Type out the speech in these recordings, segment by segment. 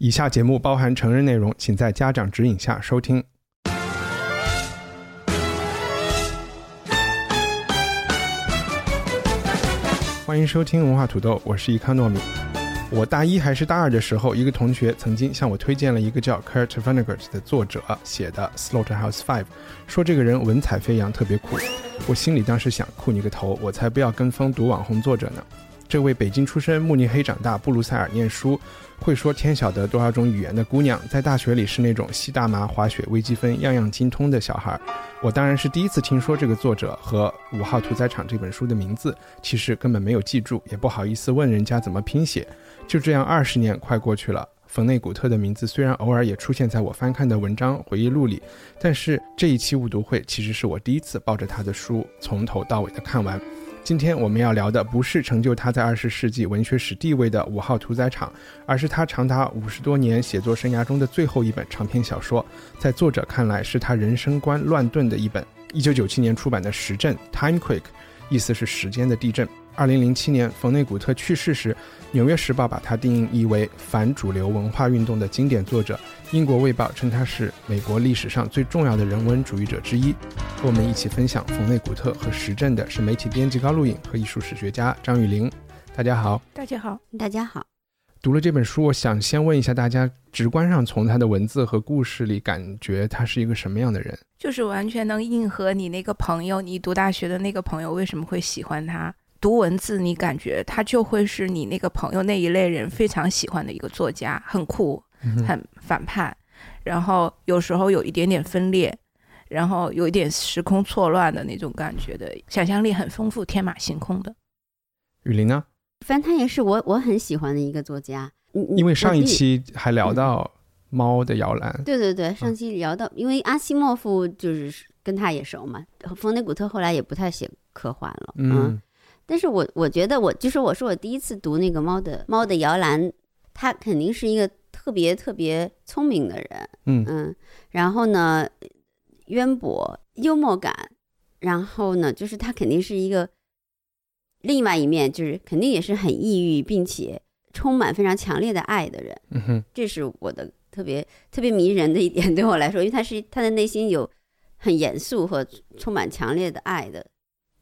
以下节目包含成人内容，请在家长指引下收听。欢迎收听文化土豆，我是伊康糯米。我大一还是大二的时候，一个同学曾经向我推荐了一个叫 Kurt Vonnegut 的作者写的《Slaughterhouse Five》，说这个人文采飞扬，特别酷。我心里当时想，酷你个头，我才不要跟风读网红作者呢。这位北京出生、慕尼黑长大、布鲁塞尔念书、会说天晓得多少种语言的姑娘，在大学里是那种吸大麻、滑雪、微积分样样精通的小孩儿。我当然是第一次听说这个作者和《五号屠宰场》这本书的名字，其实根本没有记住，也不好意思问人家怎么拼写。就这样，二十年快过去了。冯内古特的名字虽然偶尔也出现在我翻看的文章回忆录里，但是这一期误读会其实是我第一次抱着他的书从头到尾的看完。今天我们要聊的不是成就他在二十世纪文学史地位的《五号屠宰场》，而是他长达五十多年写作生涯中的最后一本长篇小说，在作者看来是他人生观乱炖的一本。一九九七年出版的《时政》（Time Quick），意思是时间的地震。二零零七年冯内古特去世时，《纽约时报》把他定义为反主流文化运动的经典作者，《英国卫报》称他是美国历史上最重要的人文主义者之一。和我们一起分享冯内古特和时政的是媒体编辑高露颖和艺术史学家张雨玲。大家好，大家好，大家好。读了这本书，我想先问一下大家，直观上从他的文字和故事里，感觉他是一个什么样的人？就是完全能应和你那个朋友，你读大学的那个朋友为什么会喜欢他。读文字，你感觉他就会是你那个朋友那一类人非常喜欢的一个作家，很酷，很反叛，然后有时候有一点点分裂，然后有一点时空错乱的那种感觉的，想象力很丰富，天马行空的。雨林呢？反正他也是我我很喜欢的一个作家。因为上一期还聊到《猫的摇篮》，对对对，上期聊到，因为阿西莫夫就是跟他也熟嘛，冯内古特后来也不太写科幻了，嗯。但是我我觉得我就是我说我第一次读那个猫的猫的摇篮，他肯定是一个特别特别聪明的人，嗯。嗯，然后呢，渊博幽默感，然后呢，就是他肯定是一个另外一面，就是肯定也是很抑郁，并且充满非常强烈的爱的人，嗯哼，这是我的特别特别迷人的一点，对我来说，因为他是他的内心有很严肃和充满强烈的爱的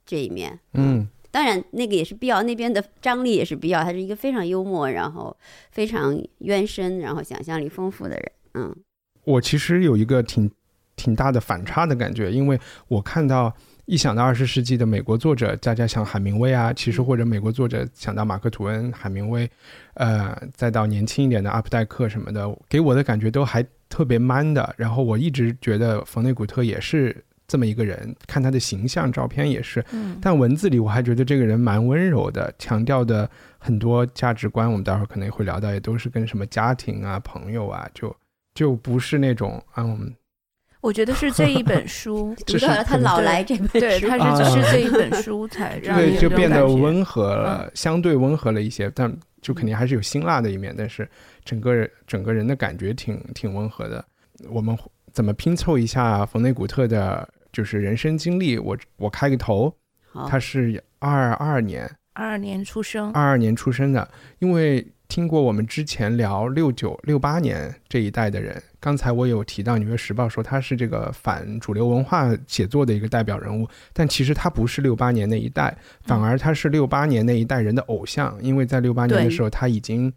这一面，嗯。当然，那个也是必要，那边的张力也是必要。他是一个非常幽默，然后非常渊深，然后想象力丰富的人。嗯，我其实有一个挺挺大的反差的感觉，因为我看到一想到二十世纪的美国作者，大家想海明威啊，其实或者美国作者想到马克吐温、海明威，呃，再到年轻一点的阿普代克什么的，给我的感觉都还特别 man 的。然后我一直觉得冯内古特也是。这么一个人，看他的形象照片也是，但文字里我还觉得这个人蛮温柔的，强调的很多价值观，我们待会儿可能也会聊到，也都是跟什么家庭啊、朋友啊，就就不是那种嗯。我觉得是这一本书 读到了他老来这本书，对，他是只是这一本书才让对就变得温和了，相对温和了一些，但就肯定还是有辛辣的一面，但是整个人整个人的感觉挺挺温和的。我们怎么拼凑一下冯内古特的？就是人生经历，我我开个头，他是二二年，二二年出生，二二年出生的。因为听过我们之前聊六九六八年这一代的人，刚才我有提到《纽约时报》说他是这个反主流文化写作的一个代表人物，但其实他不是六八年那一代，反而他是六八年那一代人的偶像，因为在六八年的时候他已经。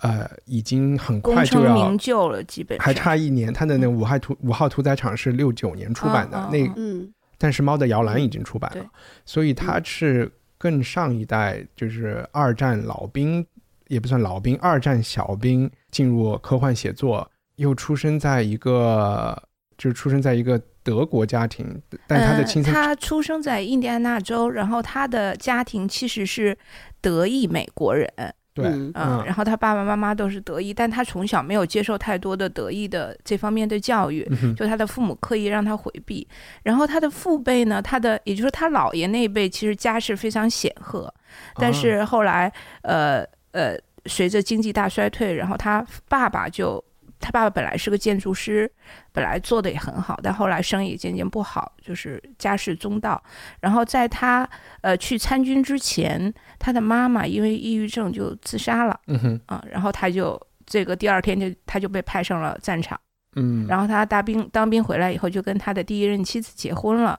呃，已经很快就要名就了，基本还差一年。他的那五号屠五号屠宰场是六九年出版的，那嗯，但是猫的摇篮已经出版了，所以他是更上一代，就是二战老兵，也不算老兵，二战小兵进入科幻写作，又出生在一个，就是出生在一个德国家庭，但他的亲戚他出生在印第安纳州，然后他的家庭其实是德裔美国人。对，嗯嗯，然后他爸爸妈妈都是德裔，但他从小没有接受太多的德裔的这方面的教育，嗯就他的父母刻意让他回避。然后他的父辈呢，他的也就是他姥爷那一辈，其实家世非常显赫，但是后来呃呃，随着经济大衰退，然后他爸爸就。他爸爸本来是个建筑师，本来做的也很好，但后来生意渐渐不好，就是家世中道。然后在他呃去参军之前，他的妈妈因为抑郁症就自杀了嗯哼，啊、然后他就这个第二天就他就被派上了战场。嗯，然后他大兵当兵回来以后，就跟他的第一任妻子结婚了。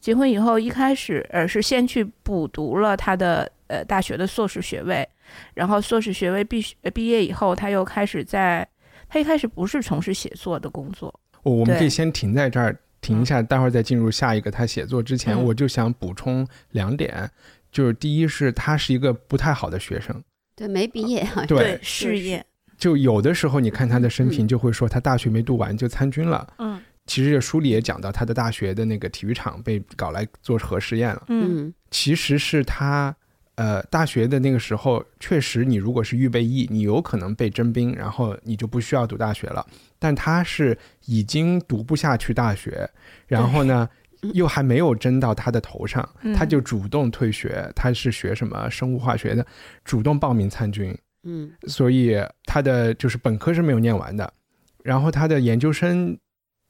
结婚以后，一开始呃是先去补读了他的呃大学的硕士学位，然后硕士学位毕呃毕业以后，他又开始在他一开始不是从事写作的工作，我我们可以先停在这儿，停一下，待会儿再进入下一个他写作之前，嗯。我就想补充两点，就是第一是他是一个不太好的学生，对，没毕业啊，对事业，就有的时候你看他的生平，嗯。就会说他大学没读完就参军了。嗯。其实这书里也讲到，他的大学的那个体育场被搞来做核试验了。嗯。嗯。其实是他，呃，大学的那个时候，确实你如果是预备役，你有可能被征兵，然后你就不需要读大学了。但他是已经读不下去大学，然后呢，又还没有征到他的头上，嗯他就主动退学。他是学什么生物化学的，主动报名参军。嗯所以他的就是本科是没有念完的，然后他的研究生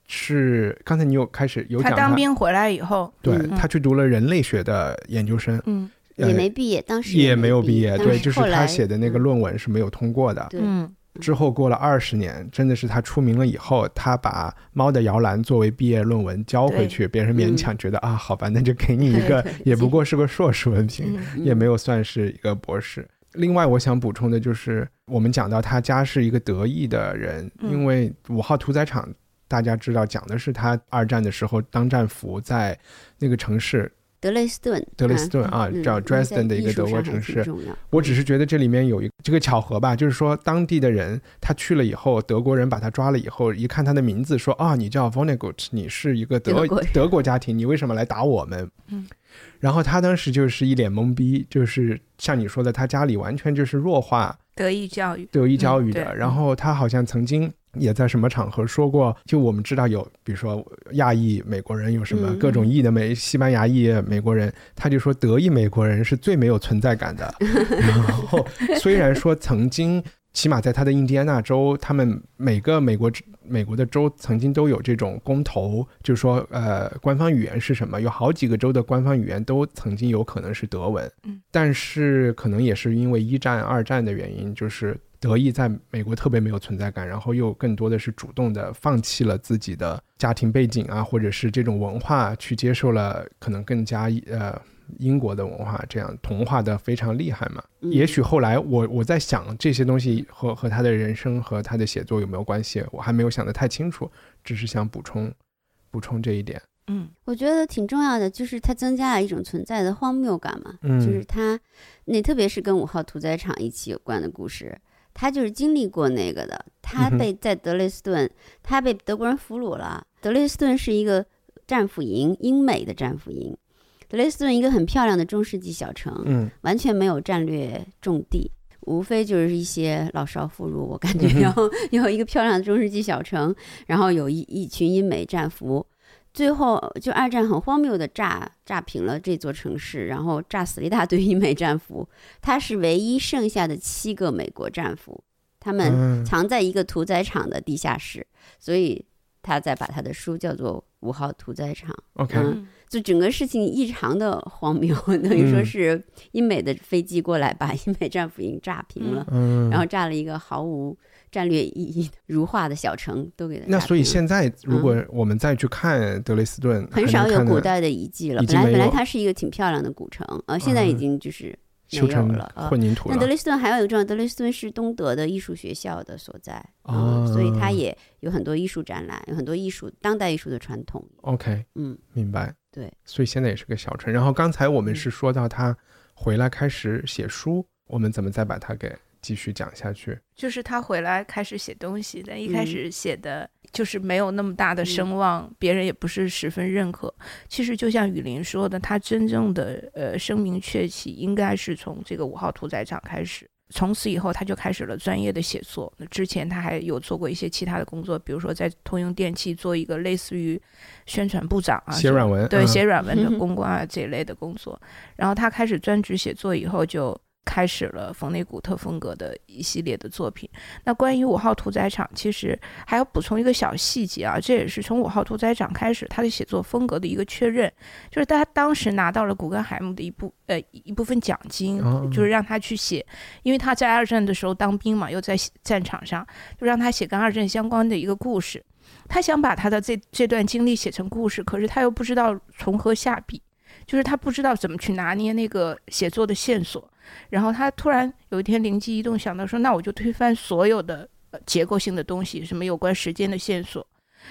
是刚才你有开始有讲他讲当兵回来以后，对嗯他去读了人类学的研究生，嗯呃也没毕业，当时也没没有毕业，对，就是他写的那个嗯论文是没有通过的。对嗯之后过了二十年，真的是他出名了以后，他把《猫的摇篮》作为毕业论文交回去，别人勉强觉得啊，好吧，那就给你一个，也不过是个硕士文凭，嗯也没有算是一个博士。另外，我想补充的就是，我们讲到他家是一个德裔的人，嗯因为五号屠宰场大家知道讲的是他二战的时候当战俘在那个城市德累斯顿，德累斯顿啊，嗯叫 Dresden 的一个德国城市。我只是觉得这里面有一这个巧合吧，就是说当地的人他去了以后，德国人把他抓了以后，一看他的名字，说啊，你叫 Vonnegut，你是一个德德国德国家庭，你为什么来打我们？嗯，然后他当时就是一脸懵逼，就是像你说的，他家里完全就是弱化德意教育，德意教育的。嗯然后他好像曾经也在什么场合说过，就我们知道有，比如说亚裔美国人有什么嗯各种裔的美西班牙裔美国人，他就说德裔美国人是最没有存在感的。然后虽然说曾经。起码在他的印第安纳州，他们每个美国美国的州曾经都有这种公投，就是说，呃，官方语言是什么？有好几个州的官方语言都曾经有可能是德文，嗯，但是可能也是因为一战、二战的原因，就是德裔在美国特别没有存在感，然后又更多的是主动的放弃了自己的家庭背景啊，或者是这种文化，去接受了可能更加呃英国的文化，这样同化的非常厉害嘛。嗯也许后来我我在想这些东西和和他的人生和他的写作有没有关系，我还没有想得太清楚，只是想补充补充这一点。嗯我觉得挺重要的，就是它增加了一种存在的荒谬感嘛。嗯就是它，那特别是跟五号屠宰场一起有关的故事，他就是经历过那个的。他被在德累斯顿，他被德国人俘虏了。德累斯顿是一个战俘营，英美的战俘营。德累斯顿一个很漂亮的中世纪小城，嗯完全没有战略重地，无非就是一些老少妇孺。我感觉，嗯哼然后有一个漂亮的中世纪小城，然后有一一群英美战俘，最后就二战很荒谬的炸炸平了这座城市，然后炸死了一大堆 英美战俘。他是唯一剩下的七个美国战俘，他们嗯藏在一个屠宰场的地下室，所以他再把他的书叫做《五号屠宰场》。，OK，嗯就整个事情异常的荒谬，等于说嗯。是英美的飞机过来把英美战俘营炸平了，嗯，然后炸了一个毫无战略意义的如画的小城，都给它那所以现在如果我们再去看德累斯顿，很少有古代的遗迹了。本来本来它是一个挺漂亮的古城，呃，现在已嗯经就是修成了。呃混凝土了。那德累斯顿还有一个重要，德累斯顿是东德的艺术学校的所在，啊嗯，所以它也有很多艺术展览，有很多艺术当代艺术的传统，OK，嗯，明白。对，所以现在也是个小城。然后刚才我们嗯是说到他回来开始写书，我们怎么再把它给继续讲下去？就是他回来开始写东西，但一开嗯始写的就是没有那么大的声望，别人也不是十分认可。其实就像雨林说的，他真正的呃声名鹊起，应该是从这个五号屠宰场开始。从此以后，他就开始了专业的写作。那之前他还有做过一些其他的工作，比如说在通用电器做一个类似于宣传部长啊，写软文，对，写软文的 公关啊这一类的工作。然后他开始专职写作以后，就。开始了冯内古特风格的一系列的作品。那关于五号屠宰场，其实还要补充一个小细节啊，这也是从五号屠宰场开始他的写作风格的一个确认，就是他当时拿到了古根海姆的一部呃一部分奖金，就是让他去写，因为他在二战的时候当兵嘛，又在战场上，就让他写跟二战相关的一个故事。他想把他的这这段经历写成故事，可是他又不知道从何下笔，就是他不知道怎么去拿捏那个写作的线索。然后他突然有一天灵机一动，想到说：“那我就推翻所有的结构性的东西，什么有关时间的线索，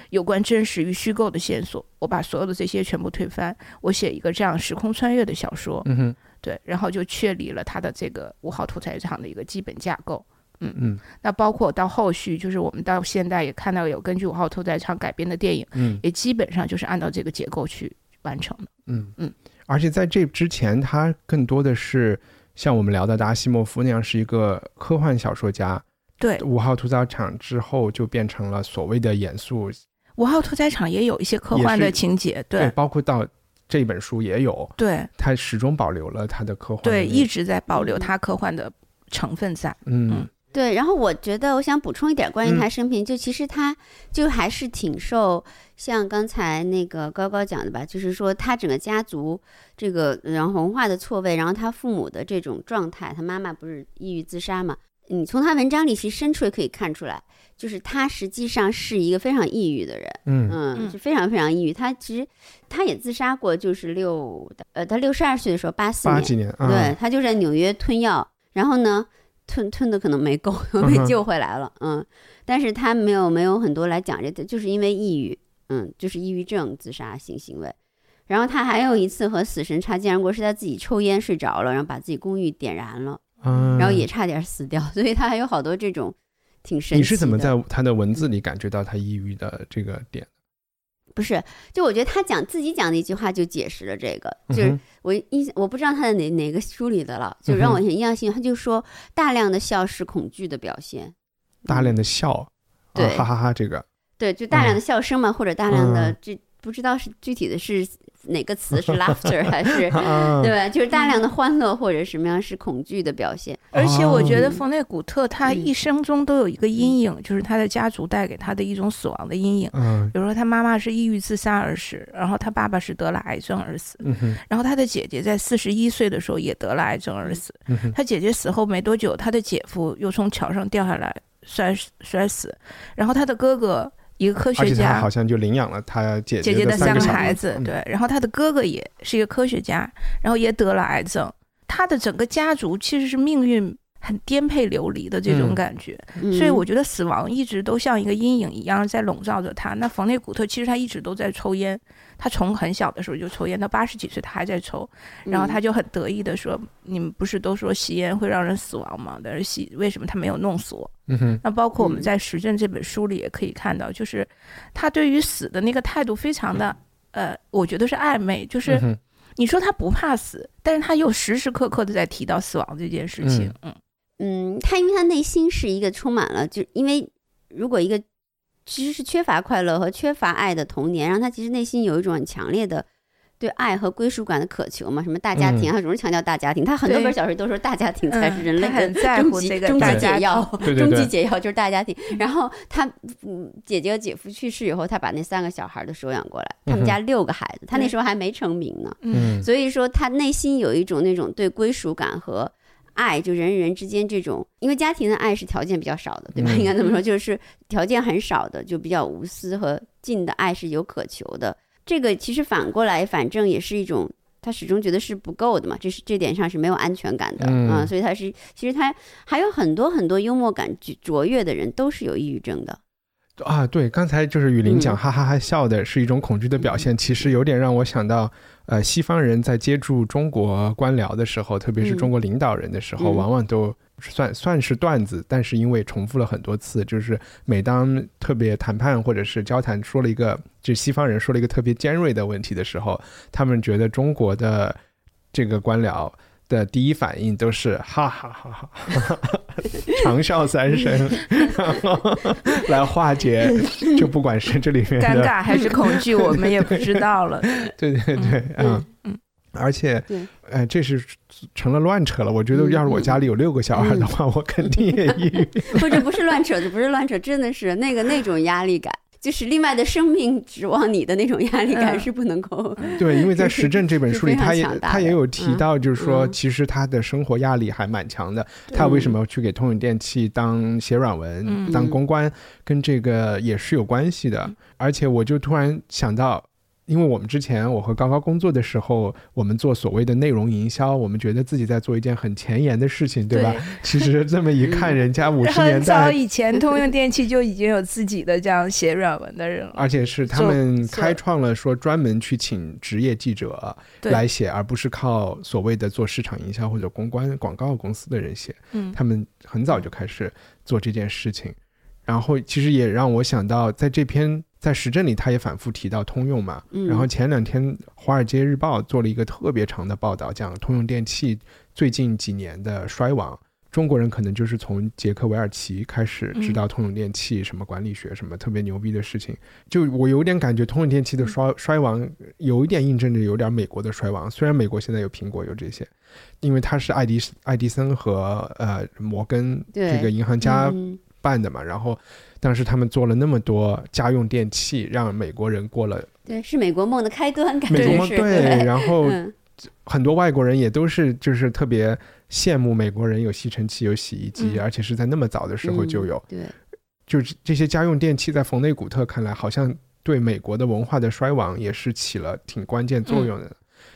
有关真实与虚构的线索，我把所有的这些全部推翻，我写一个这样时空穿越的小说。”嗯哼，对，然后就确立了他的这个五号屠宰场的一个基本架构。嗯嗯，那包括到后续，就是我们到现在也看到有根据五号屠宰场改编的电影，嗯，也基本上就是按照这个结构去完成的。嗯嗯，而且在这之前，他更多的是。像我们聊的达西莫夫那样是一个科幻小说家，对。五号屠宰场之后就变成了所谓的严肃。五号屠宰场也有一些科幻的情节，对，包括到这本书也有，对。他始终保留了他的科幻，对，一直在保留他科幻的成分在，嗯。对，然后我觉得我想补充一点关于他生平，就其实他就还是挺受像刚才那个高高讲的吧，就是说他整个家族这个然后文化的错位，然后他父母的这种状态，他妈妈不是抑郁自杀嘛？你从他文章里其实深处也可以看出来，就是他实际上是一个非常抑郁的人，嗯嗯，是非常非常抑郁。他其实他也自杀过，就是六呃，他六十二岁的时候，八四八几年，对他就在纽约吞药，然后呢。吞吞的可能没够，被救回来了，嗯，但是他没有没有很多来讲这，就是因为抑郁，嗯，就是抑郁症自杀性行为。然后他还有一次和死神擦肩而过，是他自己抽烟睡着了，然后把自己公寓点燃了，然后也差点死掉。所以他还有好多这种挺神奇。你是怎么在他的文字里感觉到他抑郁的这个点？不是，就我觉得他讲自己讲的一句话就解释了这个，就是我印象我不知道他在哪哪个书里的了，就让我很印象性。他就说大量的笑是恐惧的表现，大量的笑，对，哈哈哈，这个，对，就大量的笑声嘛，或者大量的这不知道是具体的是。哪个词是 laughter 还是对吧？就是大量的欢乐或者什么样是恐惧的表现。而且我觉得冯内古特他一生中都有一个阴影，就是他的家族带给他的一种死亡的阴影。嗯，比如说他妈妈是抑郁自杀而死，然后他爸爸是得了癌症而死，然后他的姐姐在四十一岁的时候也得了癌症而死。他姐姐死后没多久，他的姐夫又从桥上掉下来摔摔死，然后他的哥哥。一个科学家好像就领养了他姐姐的三个孩子，对。然后他的哥哥也是一个科学家，然后也得了癌症。他的整个家族其实是命运很颠沛流离的这种感觉，所以我觉得死亡一直都像一个阴影一样在笼罩着他。那冯内古特其实他一直都在抽烟。他从很小的时候就抽烟，到八十几岁他还在抽，然后他就很得意的说：“你们不是都说吸烟会让人死亡吗？但是吸为什么他没有弄死我？”那包括我们在《实证》这本书里也可以看到，就是他对于死的那个态度非常的，呃，我觉得是暧昧。就是你说他不怕死，但是他又时时刻刻的在提到死亡这件事情。嗯嗯，他因为他内心是一个充满了，就因为如果一个。其实是缺乏快乐和缺乏爱的童年，让他其实内心有一种很强烈的对爱和归属感的渴求嘛。什么大家庭，他总是强调大家庭。他很多本小说都说大家庭才是人类的终极终极解药，终极解药就是大家庭。然后他嗯，姐姐和姐夫去世以后，他把那三个小孩都收养过来，他们家六个孩子，他那时候还没成名呢。嗯，所以说他内心有一种那种对归属感和。爱就人与人之间这种，因为家庭的爱是条件比较少的，对吧？应该这么说，就是条件很少的，就比较无私和近的爱是有渴求的。这个其实反过来，反正也是一种，他始终觉得是不够的嘛，这是这点上是没有安全感的啊。所以他是，其实他还有很多很多幽默感卓越的人都是有抑郁症的。啊，对，刚才就是雨林讲哈哈哈笑的是一种恐惧的表现，其实有点让我想到。呃，西方人在接触中国官僚的时候，特别是中国领导人的时候，往往都算算是段子，但是因为重复了很多次，就是每当特别谈判或者是交谈说了一个，就西方人说了一个特别尖锐的问题的时候，他们觉得中国的这个官僚。的第一反应都是哈哈哈哈，长笑三声，然 后来化解，就不管是这里面尴尬还是恐惧，我们也不知道了。对对对，嗯嗯，而且，哎，这是成了乱扯了。我觉得要是我家里有六个小孩的话，我肯定也抑郁。不是不是乱扯，不是乱扯，真的是那个那种压力感。就是另外的生命指望你的那种压力感是不能够对，因为在《实证》这本书里，他也他也有提到，就是说其实他的生活压力还蛮强的。他为什么去给通用电器当写软文、当公关，跟这个也是有关系的。而且我就突然想到。因为我们之前我和高高工作的时候，我们做所谓的内容营销，我们觉得自己在做一件很前沿的事情，对吧？其实这么一看，人家 五十年代很早以前，通用电器就已经有自己的这样写软文的人了，而且是他们开创了说专门去请职业记者来写，而不是靠所谓的做市场营销或者公关广告公司的人写。嗯，他们很早就开始做这件事情，然后其实也让我想到，在这篇。在时政里，他也反复提到通用嘛。然后前两天《华尔街日报》做了一个特别长的报道，讲通用电气最近几年的衰亡。中国人可能就是从杰克韦尔奇开始知道通用电气什么管理学什么特别牛逼的事情。就我有点感觉，通用电气的衰衰亡有一点印证着有点美国的衰亡。虽然美国现在有苹果有这些，因为它是爱迪爱迪生和呃摩根这个银行家办的嘛。然后。当时他们做了那么多家用电器，让美国人过了对，是美国梦的开端，感觉是。对，然后很多外国人也都是就是特别羡慕美国人有吸尘器、有洗衣机，而且是在那么早的时候就有。对，就是这些家用电器，在冯内古特看来，好像对美国的文化的衰亡也是起了挺关键作用的。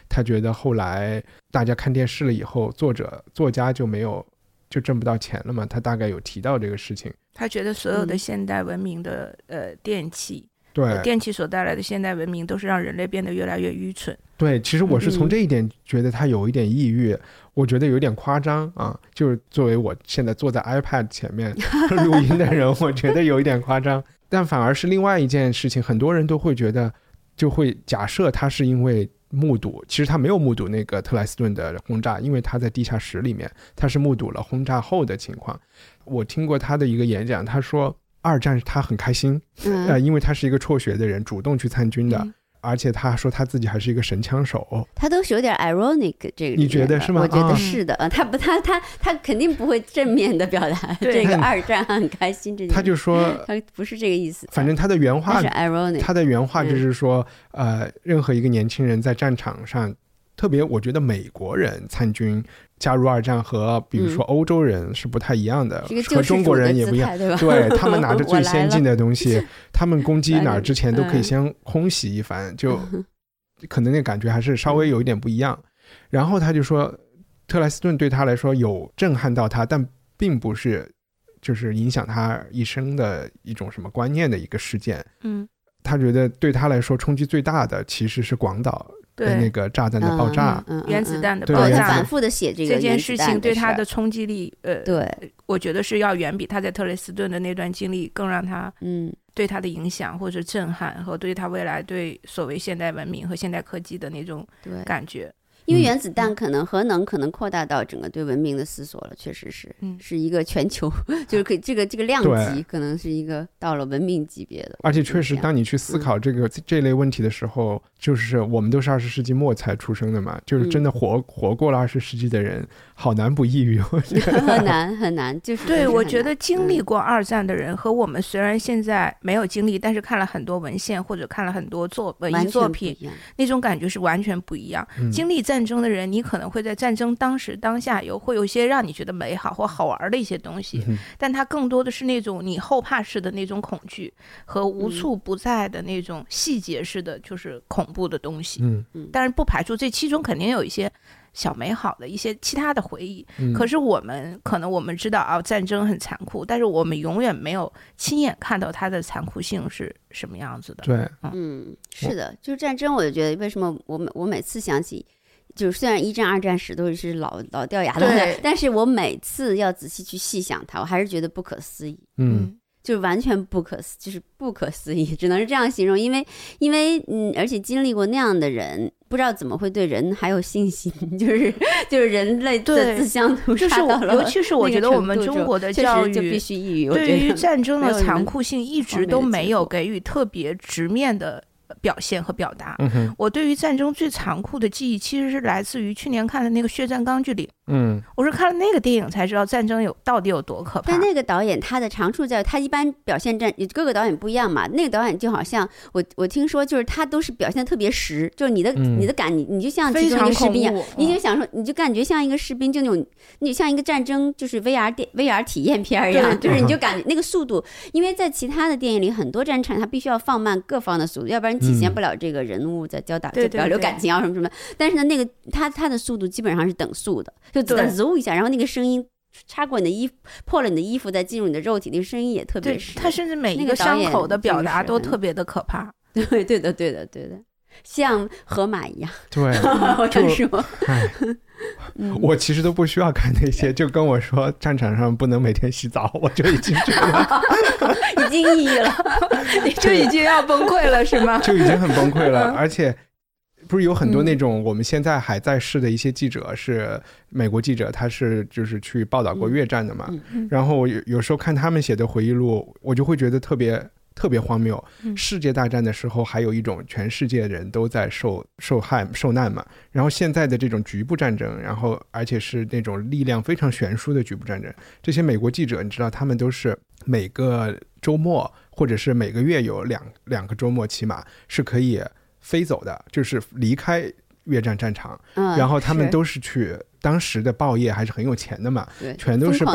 他觉得后来大家看电视了以后，作者作家就没有就挣不到钱了嘛？他大概有提到这个事情。他觉得所有的现代文明的呃电器，对电器所带来的现代文明，都是让人类变得越来越愚蠢。对，其实我是从这一点觉得他有一点抑郁，我觉得有点夸张啊。就是作为我现在坐在 iPad 前面 录音的人，我觉得有一点夸张。但反而是另外一件事情，很多人都会觉得，就会假设他是因为。目睹，其实他没有目睹那个特莱斯顿的轰炸，因为他在地下室里面，他是目睹了轰炸后的情况。我听过他的一个演讲，他说二战他很开心，呃，因为他是一个辍学的人，主动去参军的。而且他说他自己还是一个神枪手，他都是有点 ironic 这个，你觉得是吗？我觉得是的，呃，他不，他他他肯定不会正面的表达这个二战很开心这件事。他就说他不是这个意思，反正他的原话是 ironic，他的原话就是说，呃，任何一个年轻人在战场上，特别我觉得美国人参军。加入二战和比如说欧洲人是不太一样的，和中国人也不一样，对他们拿着 最先进的东西，他们攻击哪儿之前都可以先空袭一番，就 可能那感觉还是稍微有一点不一样。然后他就说，特莱斯顿对他来说有震撼到他，但并不是就是影响他一生的一种什么观念的一个事件。嗯，他觉得对他来说冲击最大的其实是广岛。对那个炸弹的爆炸，原子弹的爆炸，反复的写这个这件事情对他的冲击力，呃，对，我觉得是要远比他在特雷斯顿的那段经历更让他，嗯，对他的影响或者震撼和对他未来对所谓现代文明和现代科技的那种感觉。因为原子弹可能核能可能扩大到整个对文明的思索了，确实是，是一个全球，就是可这个这个量级可能是一个到了文明级别的。而且确实，当你去思考这个这类问题的时候，就是我们都是二十世纪末才出生的嘛，就是真的活活过了二十世纪的人，好难不抑郁。很难很难，就是对我觉得经历过二战的人和我们虽然现在没有经历，但是看了很多文献或者看了很多作文艺作品，那种感觉是完全不一样。经历战争的人，你可能会在战争当时当下有会有一些让你觉得美好或好玩的一些东西，但它更多的是那种你后怕式的那种恐惧和无处不在的那种细节式的就是恐怖的东西。嗯嗯，但是不排除这其中肯定有一些小美好的一些其他的回忆。可是我们可能我们知道啊，战争很残酷，但是我们永远没有亲眼看到它的残酷性是什么样子的。对，嗯，是的，就是战争，我就觉得为什么我每我每次想起。就是虽然一战、二战史都是老老掉牙的，但是我每次要仔细去细想它，我还是觉得不可思议。嗯，就完全不可思，就是不可思议，只能是这样形容。因为，因为，嗯，而且经历过那样的人，不知道怎么会对人还有信心，就是就是人类的自相屠杀到了，尤其是我觉得我们中国的教育就必须抑郁，对于战争的残酷性一直都没有给予特别直面的。表现和表达，我对于战争最残酷的记忆，其实是来自于去年看的那个《血战钢锯岭》。嗯，我是看了那个电影才知道战争有到底有多可怕。但那个导演他的长处在，他一般表现战，各个导演不一样嘛。那个导演就好像我我听说，就是他都是表现的特别实，就是你的你的感，你你就像其中一个士兵一样，你就想说，你就感觉像一个士兵，就那种你像一个战争，就是 VR 电 VR 体验片一样，就是你就感觉那个速度，因为在其他的电影里，很多战场他必须要放慢各方的速度，要不然体现不了这个人物在交打就表流感情啊什么什么。但是呢，那个他他的速度基本上是等速的，就子弹嗖一下。然后那个声音插过你的衣服，破了你的衣服，再进入你的肉体，那个声音也特别是。他甚至每一个伤口的表达都特别的可怕。对，对的，对的，对的，像河马一样。对，我想说，我其实都不需要看那些，就跟我说战场上不能每天洗澡，我就已经觉得已经抑郁了，就已经要崩溃了，是吗？就已经很崩溃了，而且。不是有很多那种我们现在还在世的一些记者是美国记者，他是就是去报道过越战的嘛。然后有有时候看他们写的回忆录，我就会觉得特别特别荒谬。世界大战的时候，还有一种全世界人都在受受害受难嘛。然后现在的这种局部战争，然后而且是那种力量非常悬殊的局部战争，这些美国记者，你知道他们都是每个周末或者是每个月有两两个周末，起码是可以。飞走的，就是离开越战战场，然后他们都是去当时的报业还是很有钱的嘛，全都是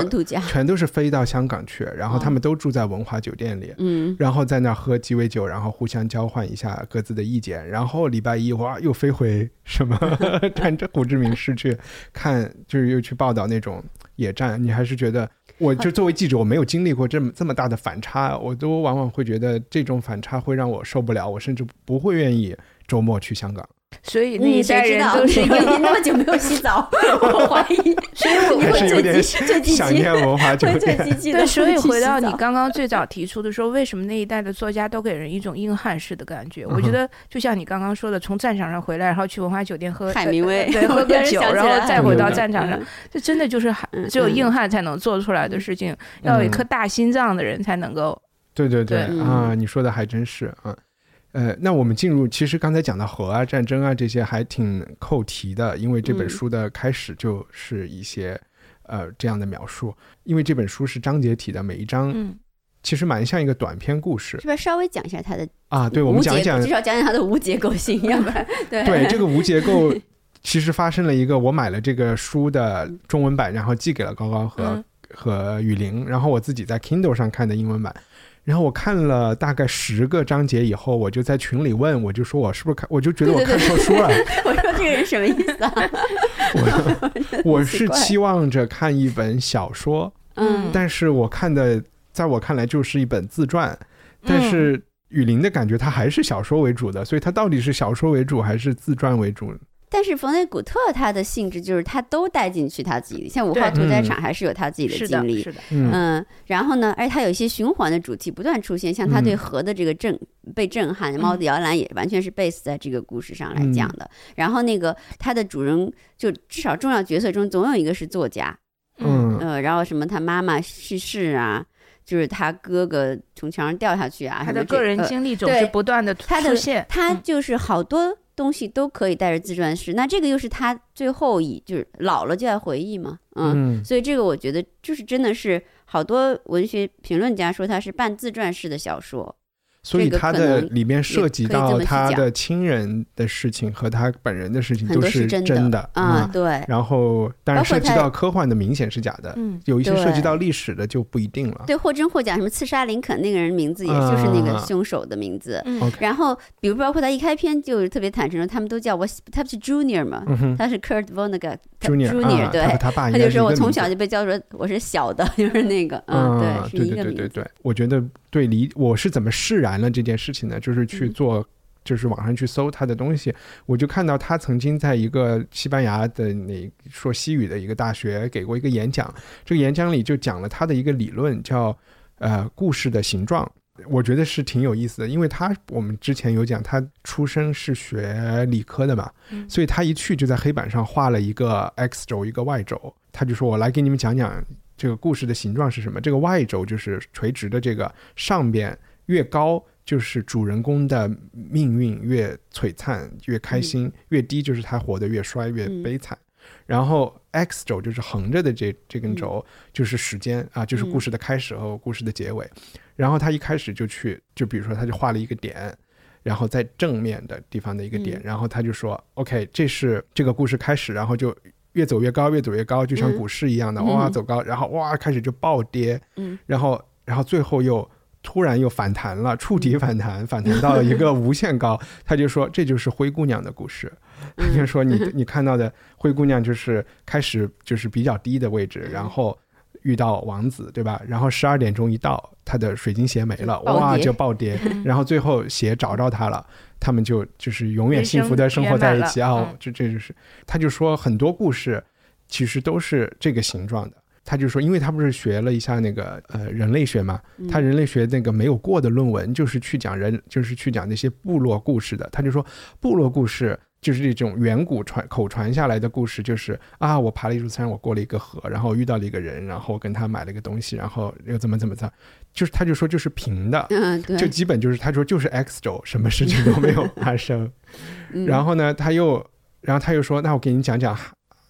全都是飞到香港去，然后他们都住在文华酒店里，嗯，然后在那儿喝鸡尾酒，然后互相交换一下各自的意见，然后礼拜一哇又飞回什么 战争胡志明市去看，就是又去报道那种野战，你还是觉得。我就作为记者，我没有经历过这么这么大的反差，我都往往会觉得这种反差会让我受不了，我甚至不会愿意周末去香港。所以那一代人都是因为那么久没有洗澡，我怀疑。所以我会有点想念文化酒店。对，所以回到你刚刚最早提出的说，为什么那一代的作家都给人一种硬汉式的感觉？我觉得就像你刚刚说的，从战场上回来，然后去文化酒店喝海明威，对，喝个酒，然后再回到战场上，这真的就是只有硬汉才能做出来的事情，要有一颗大心脏的人才能够。对对对。啊，你说的还真是啊。呃，那我们进入，其实刚才讲到核啊、战争啊这些还挺扣题的，因为这本书的开始就是一些呃这样的描述。因为这本书是章节体的，每一章其实蛮像一个短篇故事。是不是稍微讲一下它的啊？对，我们讲一讲，至少讲讲它的无结构性，要不然 对对这个无结构，其实发生了一个，我买了这个书的中文版，然后寄给了高高和和雨林，然后我自己在 Kindle 上看的英文版。然后我看了大概十个章节以后，我就在群里问，我就说我是不是看，我就觉得我看错书了。我说这个人什么意思啊？我 我是期望着看一本小说，嗯，但是我看的，在我看来就是一本自传，但是雨林的感觉，它还是小说为主的，所以它到底是小说为主还是自传为主？但是冯内古特他的性质就是他都带进去他自己，像五号屠宰场还是有他自己的经历，是的，嗯，然后呢，而且他有一些循环的主题不断出现，像他对河的这个震被震撼，猫的摇篮也完全是 base 在这个故事上来讲的。然后那个他的主人就至少重要角色中总有一个是作家，嗯。呃，然后什么他妈妈去世啊，就是他哥哥从墙上掉下去啊，他的个人经历总是不断的出现，他就是好多。东西都可以带着自传式，那这个又是他最后以就是老了就要回忆嘛，嗯，所以这个我觉得就是真的是好多文学评论家说它是半自传式的小说。所以他的里面涉及到他的亲人的事情和他本人的事情都是真的啊，对。然后，当然涉及到科幻的明显是假的，嗯，有一些涉及到历史的就不一定了。对，或真或假，什么刺杀林肯那个人名字，也就是那个凶手的名字。然后，比如包括他一开篇就特别坦诚说，他们都叫我，他不是 Junior 嘛，他是 Kurt Vonnegut，Junior，对，他就说我从小就被叫做我是小的，就是那个，嗯，对，是一个名字。我觉得。对理我是怎么释然了这件事情呢？就是去做，就是网上去搜他的东西，我就看到他曾经在一个西班牙的那说西语的一个大学给过一个演讲，这个演讲里就讲了他的一个理论，叫呃故事的形状。我觉得是挺有意思的，因为他我们之前有讲，他出生是学理科的嘛，所以他一去就在黑板上画了一个 x 轴，一个 y 轴，他就说：“我来给你们讲讲这个故事的形状是什么。这个 y 轴就是垂直的，这个上边越高就是主人公的命运越璀璨越开心，越低就是他活得越衰越悲惨。然后 x 轴就是横着的这这根轴就是时间啊，就是故事的开始和故事的结尾。”然后他一开始就去，就比如说他就画了一个点，然后在正面的地方的一个点，然后他就说：“OK，这是这个故事开始。”然后就越走越高，越走越高，就像股市一样的哇走高，然后哇开始就暴跌，嗯，然后然后最后又突然又反弹了，触底反弹，反弹到了一个无限高。他就说：“这就是灰姑娘的故事。”他就说：“你 你看到的灰姑娘就是开始就是比较低的位置，然后。”遇到王子，对吧？然后十二点钟一到，他的水晶鞋没了，哇，就暴跌。然后最后鞋找着他了，他们就就是永远幸福的生活在一起啊！这这就是，他就说很多故事其实都是这个形状的。他就说，因为他不是学了一下那个呃人类学嘛，他人类学那个没有过的论文就是去讲人，就是去讲那些部落故事的。他就说部落故事。就是这种远古传口传下来的故事，就是啊，我爬了一座山，我过了一个河，然后遇到了一个人，然后跟他买了一个东西，然后又怎么怎么着，就是他就说就是平的，嗯，对，就基本就是他说就是 x 轴，什么事情都没有发生。然后呢，他又，然后他又说，那我给你讲讲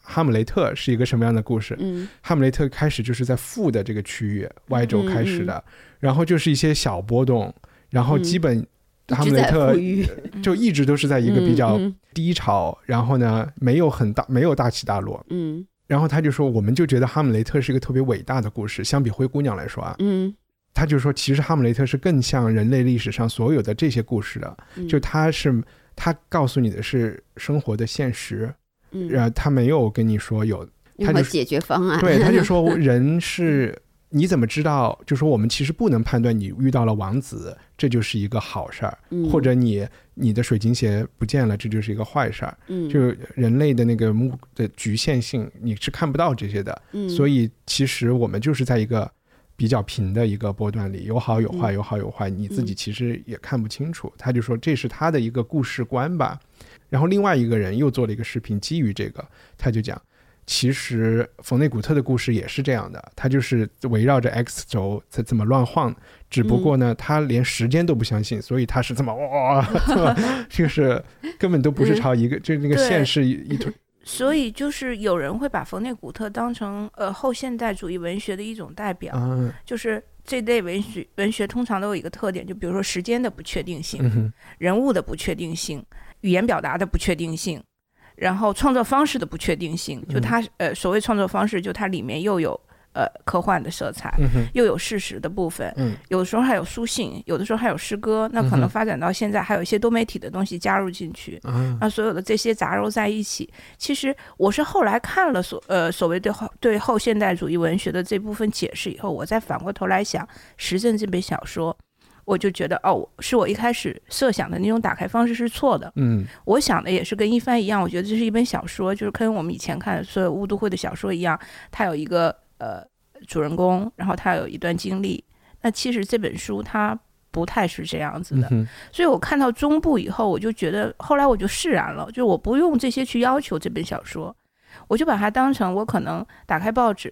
哈姆雷特是一个什么样的故事。嗯，哈姆雷特开始就是在负的这个区域 y 轴开始的，然后就是一些小波动，然后基本。哈姆雷特就一直都是在一个比较低潮，然后呢，没有很大，没有大起大落。嗯，然后他就说，我们就觉得哈姆雷特是一个特别伟大的故事，相比灰姑娘来说啊，嗯，他就说，其实哈姆雷特是更像人类历史上所有的这些故事的，就他是他告诉你的是生活的现实，呃，他没有跟你说有他的解决方案，对，他就说 人是。你怎么知道？就说我们其实不能判断你遇到了王子，这就是一个好事儿，或者你你的水晶鞋不见了，这就是一个坏事儿。嗯，就人类的那个目的局限性，你是看不到这些的。嗯，所以其实我们就是在一个比较平的一个波段里，有好有坏，有好有坏，你自己其实也看不清楚。他就说这是他的一个故事观吧。然后另外一个人又做了一个视频，基于这个，他就讲。其实冯内古特的故事也是这样的，他就是围绕着 X 轴在这么乱晃，只不过呢，他连时间都不相信，所以他是这么哇，就是根本都不是朝一个，就是那个线是一团。所以就是有人会把冯内古特当成呃后现代主义文学的一种代表，就是这类文学文学通常都有一个特点，就比如说时间的不确定性，人物的不确定性，语言表达的不确定性。然后创作方式的不确定性，就它呃所谓创作方式，就它里面又有呃科幻的色彩，又有事实的部分，有的时候还有书信，有的时候还有诗歌，那可能发展到现在还有一些多媒体的东西加入进去，那所有的这些杂糅在一起，其实我是后来看了所呃所谓对后对后现代主义文学的这部分解释以后，我再反过头来想《时政》这本小说。我就觉得哦，是我一开始设想的那种打开方式是错的。嗯，我想的也是跟一帆一样，我觉得这是一本小说，就是跟我们以前看的所有乌都会的小说一样，它有一个呃主人公，然后他有一段经历。那其实这本书它不太是这样子的，所以我看到中部以后，我就觉得后来我就释然了，就我不用这些去要求这本小说，我就把它当成我可能打开报纸。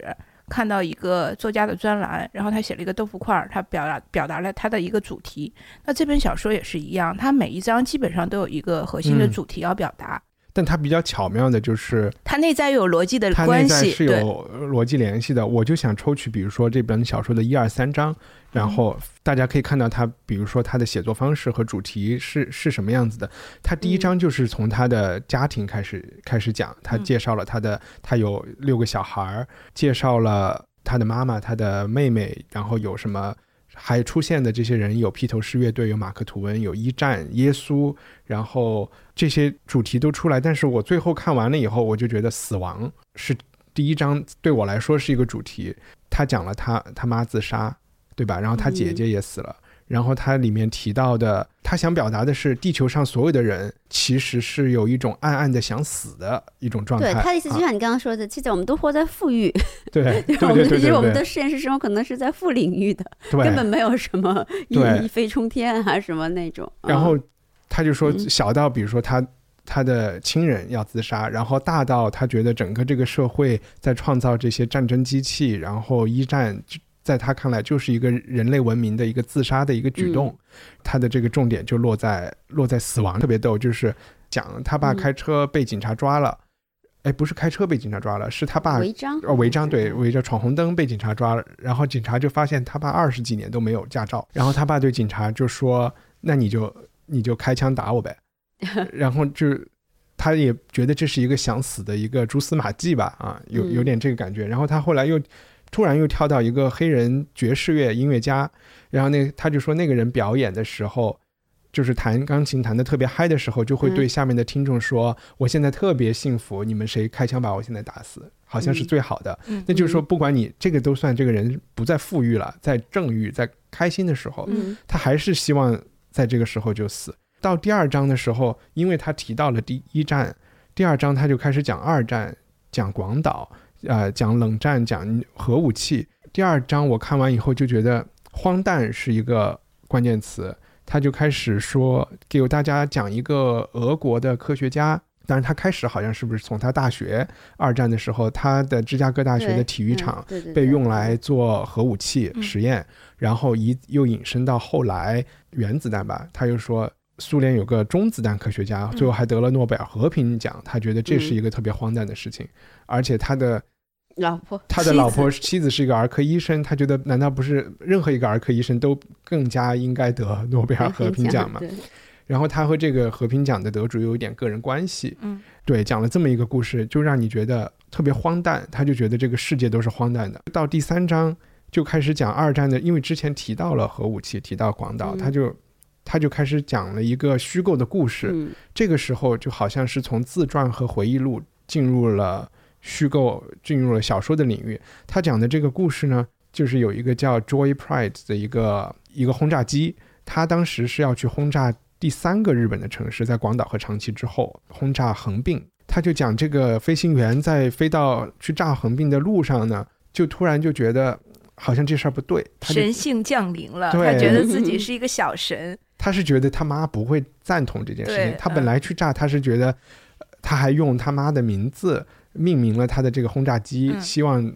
看到一个作家的专栏，然后他写了一个豆腐块儿，他表达表达了他的一个主题。那这本小说也是一样，它每一章基本上都有一个核心的主题要表达。但它比较巧妙的就是，它内在有逻辑的关系，是有逻辑联系的。我就想抽取，比如说这本小说的一二三章，然后大家可以看到它，比如说它的写作方式和主题是是什么样子的。它第一章就是从他的家庭开始开始讲，他介绍了他的，他有六个小孩儿，介绍了他的妈妈、他的妹妹，然后有什么。还出现的这些人有披头士乐队，有马克吐温，有一战耶稣，然后这些主题都出来。但是我最后看完了以后，我就觉得死亡是第一章对我来说是一个主题。他讲了他他妈自杀，对吧？然后他姐姐也死了。然后它里面提到的，他想表达的是，地球上所有的人其实是有一种暗暗的想死的一种状态。对他的意思，就像你刚刚说的，其实我们都活在富裕，对，我们其实我们的现实生活可能是在负领域的，根本没有什么一飞冲天啊什么那种。然后他就说，小到比如说他他的亲人要自杀，然后大到他觉得整个这个社会在创造这些战争机器，然后一战。在他看来，就是一个人类文明的一个自杀的一个举动，他的这个重点就落在落在死亡，特别逗，就是讲他爸开车被警察抓了，哎，不是开车被警察抓了，是他爸违章，哦，违章，对，违着闯红灯被警察抓了，然后警察就发现他爸二十几年都没有驾照，然后他爸对警察就说：“那你就你就开枪打我呗。”然后就他也觉得这是一个想死的一个蛛丝马迹吧，啊，有有点这个感觉，然后他后来又。突然又跳到一个黑人爵士乐音乐家，然后那他就说那个人表演的时候，就是弹钢琴弹的特别嗨的时候，就会对下面的听众说：“我现在特别幸福，你们谁开枪把我现在打死，好像是最好的。”那就是说，不管你这个都算这个人不再富裕了，在正欲在开心的时候，他还是希望在这个时候就死。到第二章的时候，因为他提到了第一战，第二章他就开始讲二战，讲广岛。呃，讲冷战，讲核武器。第二章我看完以后就觉得荒诞是一个关键词。他就开始说，给大家讲一个俄国的科学家。但是他开始好像是不是从他大学二战的时候，他的芝加哥大学的体育场被用来做核武器实验，然后一又引申到后来原子弹吧。他又说，苏联有个中子弹科学家，最后还得了诺贝尔和平奖。他觉得这是一个特别荒诞的事情，而且他的。老婆，他的老婆妻子是一个儿科医生，他觉得难道不是任何一个儿科医生都更加应该得诺贝尔和平奖吗？然后他和这个和平奖的得主有一点个人关系，嗯，对，讲了这么一个故事，就让你觉得特别荒诞，他就觉得这个世界都是荒诞的。到第三章就开始讲二战的，因为之前提到了核武器，提到广岛，他就他就开始讲了一个虚构的故事，这个时候就好像是从自传和回忆录进入了。虚构进入了小说的领域。他讲的这个故事呢，就是有一个叫 Joy Pride 的一个一个轰炸机，他当时是要去轰炸第三个日本的城市，在广岛和长崎之后轰炸横滨。他就讲这个飞行员在飞到去炸横滨的路上呢，就突然就觉得好像这事儿不对，神性降临了，他觉得自己是一个小神。他是觉得他妈不会赞同这件事情。他本来去炸，他是觉得他还用他妈的名字。命名了他的这个轰炸机，希望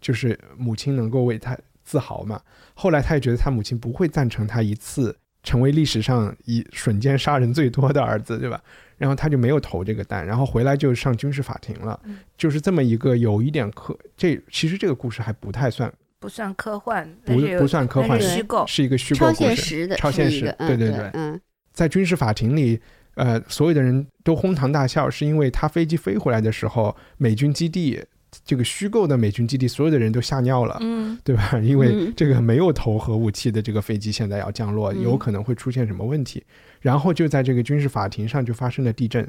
就是母亲能够为他自豪嘛。后来他也觉得他母亲不会赞成他一次成为历史上以瞬间杀人最多的儿子，对吧？然后他就没有投这个弹，然后回来就上军事法庭了。就是这么一个有一点科，这其实这个故事还不太算，不算科幻，不不算科幻，虚构，是一个虚构故事，超现实的，超现实。对对对，嗯，在军事法庭里。呃，所有的人都哄堂大笑，是因为他飞机飞回来的时候，美军基地这个虚构的美军基地，所有的人都吓尿了，嗯，对吧？因为这个没有投核武器的这个飞机现在要降落，有可能会出现什么问题？然后就在这个军事法庭上就发生了地震，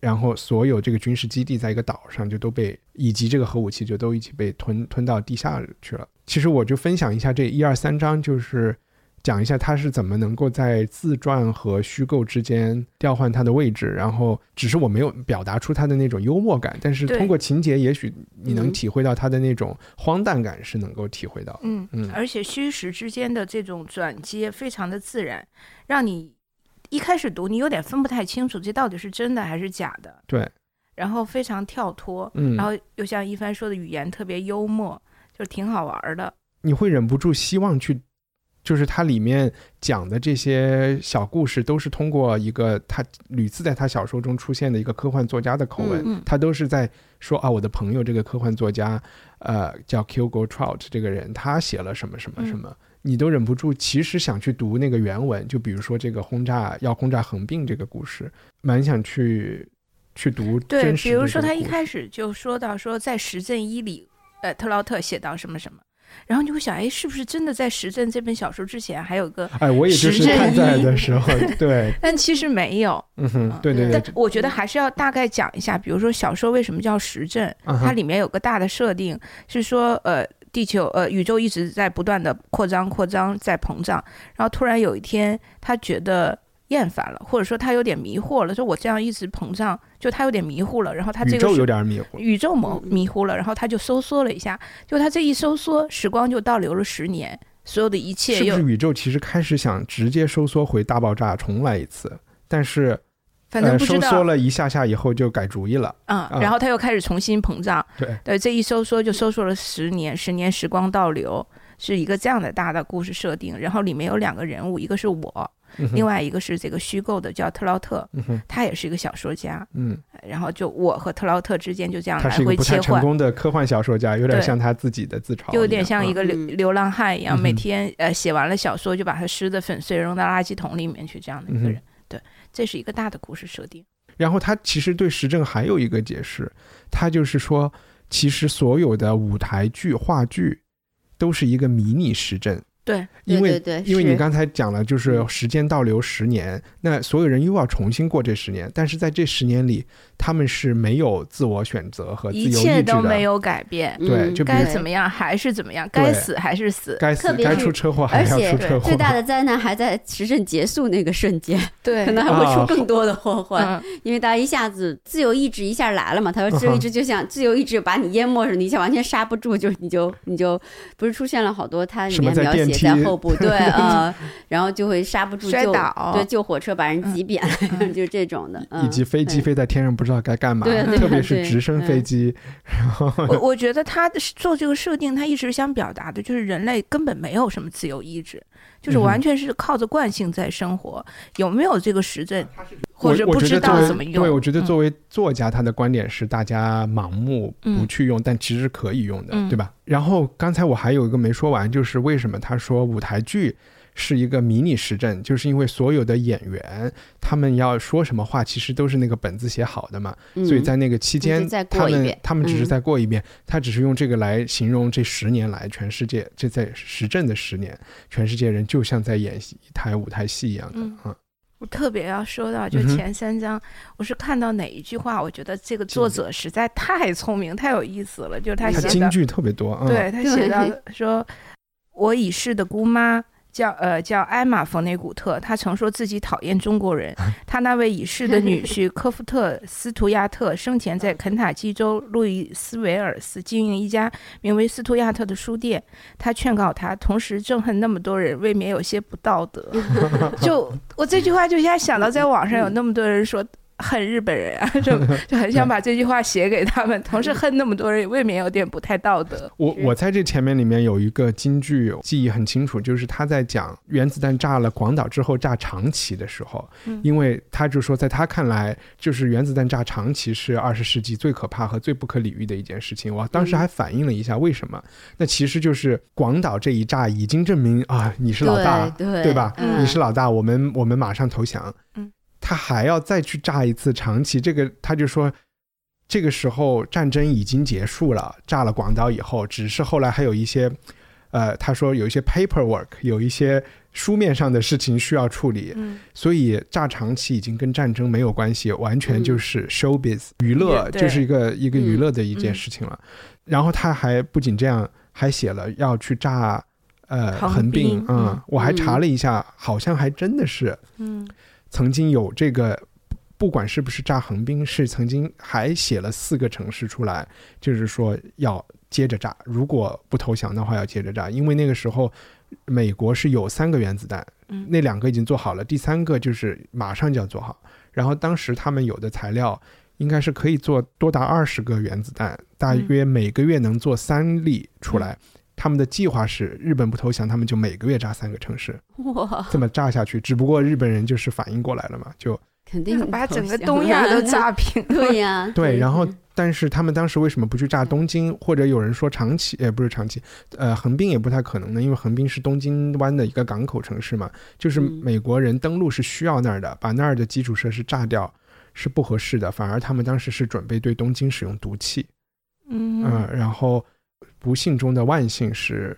然后所有这个军事基地在一个岛上就都被以及这个核武器就都一起被吞吞到地下去了。其实我就分享一下这一二三章，就是。讲一下他是怎么能够在自传和虚构之间调换他的位置，然后只是我没有表达出他的那种幽默感，但是通过情节，也许你能体会到他的那种荒诞感是能够体会到。嗯嗯，而且虚实之间的这种转接非常的自然，让你一开始读你有点分不太清楚这到底是真的还是假的。对，然后非常跳脱，嗯，然后又像一帆说的语言特别幽默，就挺好玩的。你会忍不住希望去。就是它里面讲的这些小故事，都是通过一个他屡次在他小说中出现的一个科幻作家的口吻，他都是在说啊，我的朋友这个科幻作家，呃，叫 Kilgore Trout 这个人，他写了什么什么什么，你都忍不住其实想去读那个原文，就比如说这个轰炸要轰炸横滨这个故事，蛮想去去读。对，比如说他一开始就说到说在实证一里，呃，特劳特写到什么什么。然后你会想，哎，是不是真的在《实证》这本小说之前还有个？哎，我也就是看在的 时候，对。但其实没有。嗯哼，对对对。但我觉得还是要大概讲一下，比如说小说为什么叫《时政》，它里面有个大的设定是说，呃，地球呃宇宙一直在不断的扩张扩张在膨胀，然后突然有一天他觉得厌烦了，或者说他有点迷惑了，说我这样一直膨胀，就他有点迷糊了，然后他这个宇宙有点迷糊，宇宙迷迷糊了，然后他就收缩了一下，就他这一收缩，时光就倒流了十年，所有的一切是不是宇宙其实开始想直接收缩回大爆炸重来一次，但是。反正不收缩了一下下以后就改主意了，嗯，然后他又开始重新膨胀，对。对，这一收缩就收缩了十年，十年时光倒流，是一个这样的大的故事设定。然后里面有两个人物，一个是我，另外一个是这个虚构的叫特劳特，他也是一个小说家，嗯，然后就我和特劳特之间就这样来回切换。成功的科幻小说家，有点像他自己的自嘲，有点像一个流流浪汉一样，每天呃写完了小说就把他撕的粉碎扔到垃圾桶里面去，这样的一个人。对，这是一个大的故事设定。然后他其实对时政还有一个解释，他就是说，其实所有的舞台剧、话剧都是一个迷你时政。对，因为对，因为你刚才讲了，就是时间倒流十年，那所有人又要重新过这十年，但是在这十年里，他们是没有自我选择和自由意志的，一切都没有改变。对，就该怎么样还是怎么样，该死还是死，该死该出车祸还要出车祸。最大的 灾难还在时政结束那个瞬间，对，可能还会出更多的祸患，因为大家一下子自由意志一下来了嘛。他说自由意志就像自由意志把你淹没似的，一下完全刹不住，就你就你就不是出现了好多他里面描写在后部对。对 啊，然后就会刹不住，摔倒，对，救火车把人挤扁，就是这种的。以及飞机飞在天上不知道该干嘛，特别是直升飞机。然后我我觉得他做这个设定，他一直想表达的就是人类根本没有什么自由意志，就是完全是靠着惯性在生活。有没有这个实证？或者不知道怎么用？对，我觉得作为作家，他的观点是大家盲目不去用，但其实可以用的，对吧？然后刚才我还有一个没说完，就是为什么他说舞台剧是一个迷你时政，就是因为所有的演员他们要说什么话，其实都是那个本子写好的嘛，所以在那个期间，他们他们只是再过一遍，他只是用这个来形容这十年来全世界这在时政的十年，全世界人就像在演一台舞台戏一样的啊。我特别要说到，就前三章，我是看到哪一句话，我觉得这个作者实在太聪明、太有意思了。就是他写的京剧特别多，对他写到 说：“我已逝的姑妈。”叫呃叫艾玛·冯内古特，他曾说自己讨厌中国人。他那位已逝的女婿科夫特·斯图亚特生前在肯塔基州路易斯维尔斯经营一家名为斯图亚特的书店。他劝告他，同时憎恨那么多人，未免有些不道德。就我这句话，就一下想到在网上有那么多人说。恨日本人啊，就 就很想把这句话写给他们。同时恨那么多人，未免有点不太道德。我我在这前面里面有一个京剧记忆很清楚，就是他在讲原子弹炸了广岛之后炸长崎的时候，因为他就说在他看来，就是原子弹炸长崎是二十世纪最可怕和最不可理喻的一件事情。我当时还反映了一下为什么，那其实就是广岛这一炸已经证明啊，你是老大，对吧？你是老大，我们我们马上投降。嗯。他还要再去炸一次长崎，这个他就说，这个时候战争已经结束了，炸了广岛以后，只是后来还有一些，呃，他说有一些 paperwork，有一些书面上的事情需要处理，所以炸长崎已经跟战争没有关系，完全就是 showbiz 娱乐，就是一个一个娱乐的一件事情了。然后他还不仅这样，还写了要去炸呃横滨，嗯，我还查了一下，好像还真的是，嗯。曾经有这个，不管是不是炸横滨，是曾经还写了四个城市出来，就是说要接着炸，如果不投降的话要接着炸，因为那个时候美国是有三个原子弹，那两个已经做好了，第三个就是马上就要做好。然后当时他们有的材料应该是可以做多达二十个原子弹，大约每个月能做三粒出来。他们的计划是，日本不投降，他们就每个月炸三个城市，哇，这么炸下去。只不过日本人就是反应过来了嘛，就肯定把整个东亚都炸平。对呀，对。然后，但是他们当时为什么不去炸东京？或者有人说长崎，也不是长崎，呃，横滨也不太可能呢，因为横滨是东京湾的一个港口城市嘛，就是美国人登陆是需要那儿的，把那儿的基础设施炸掉是不合适的。反而他们当时是准备对东京使用毒气，嗯，然后。不幸中的万幸是，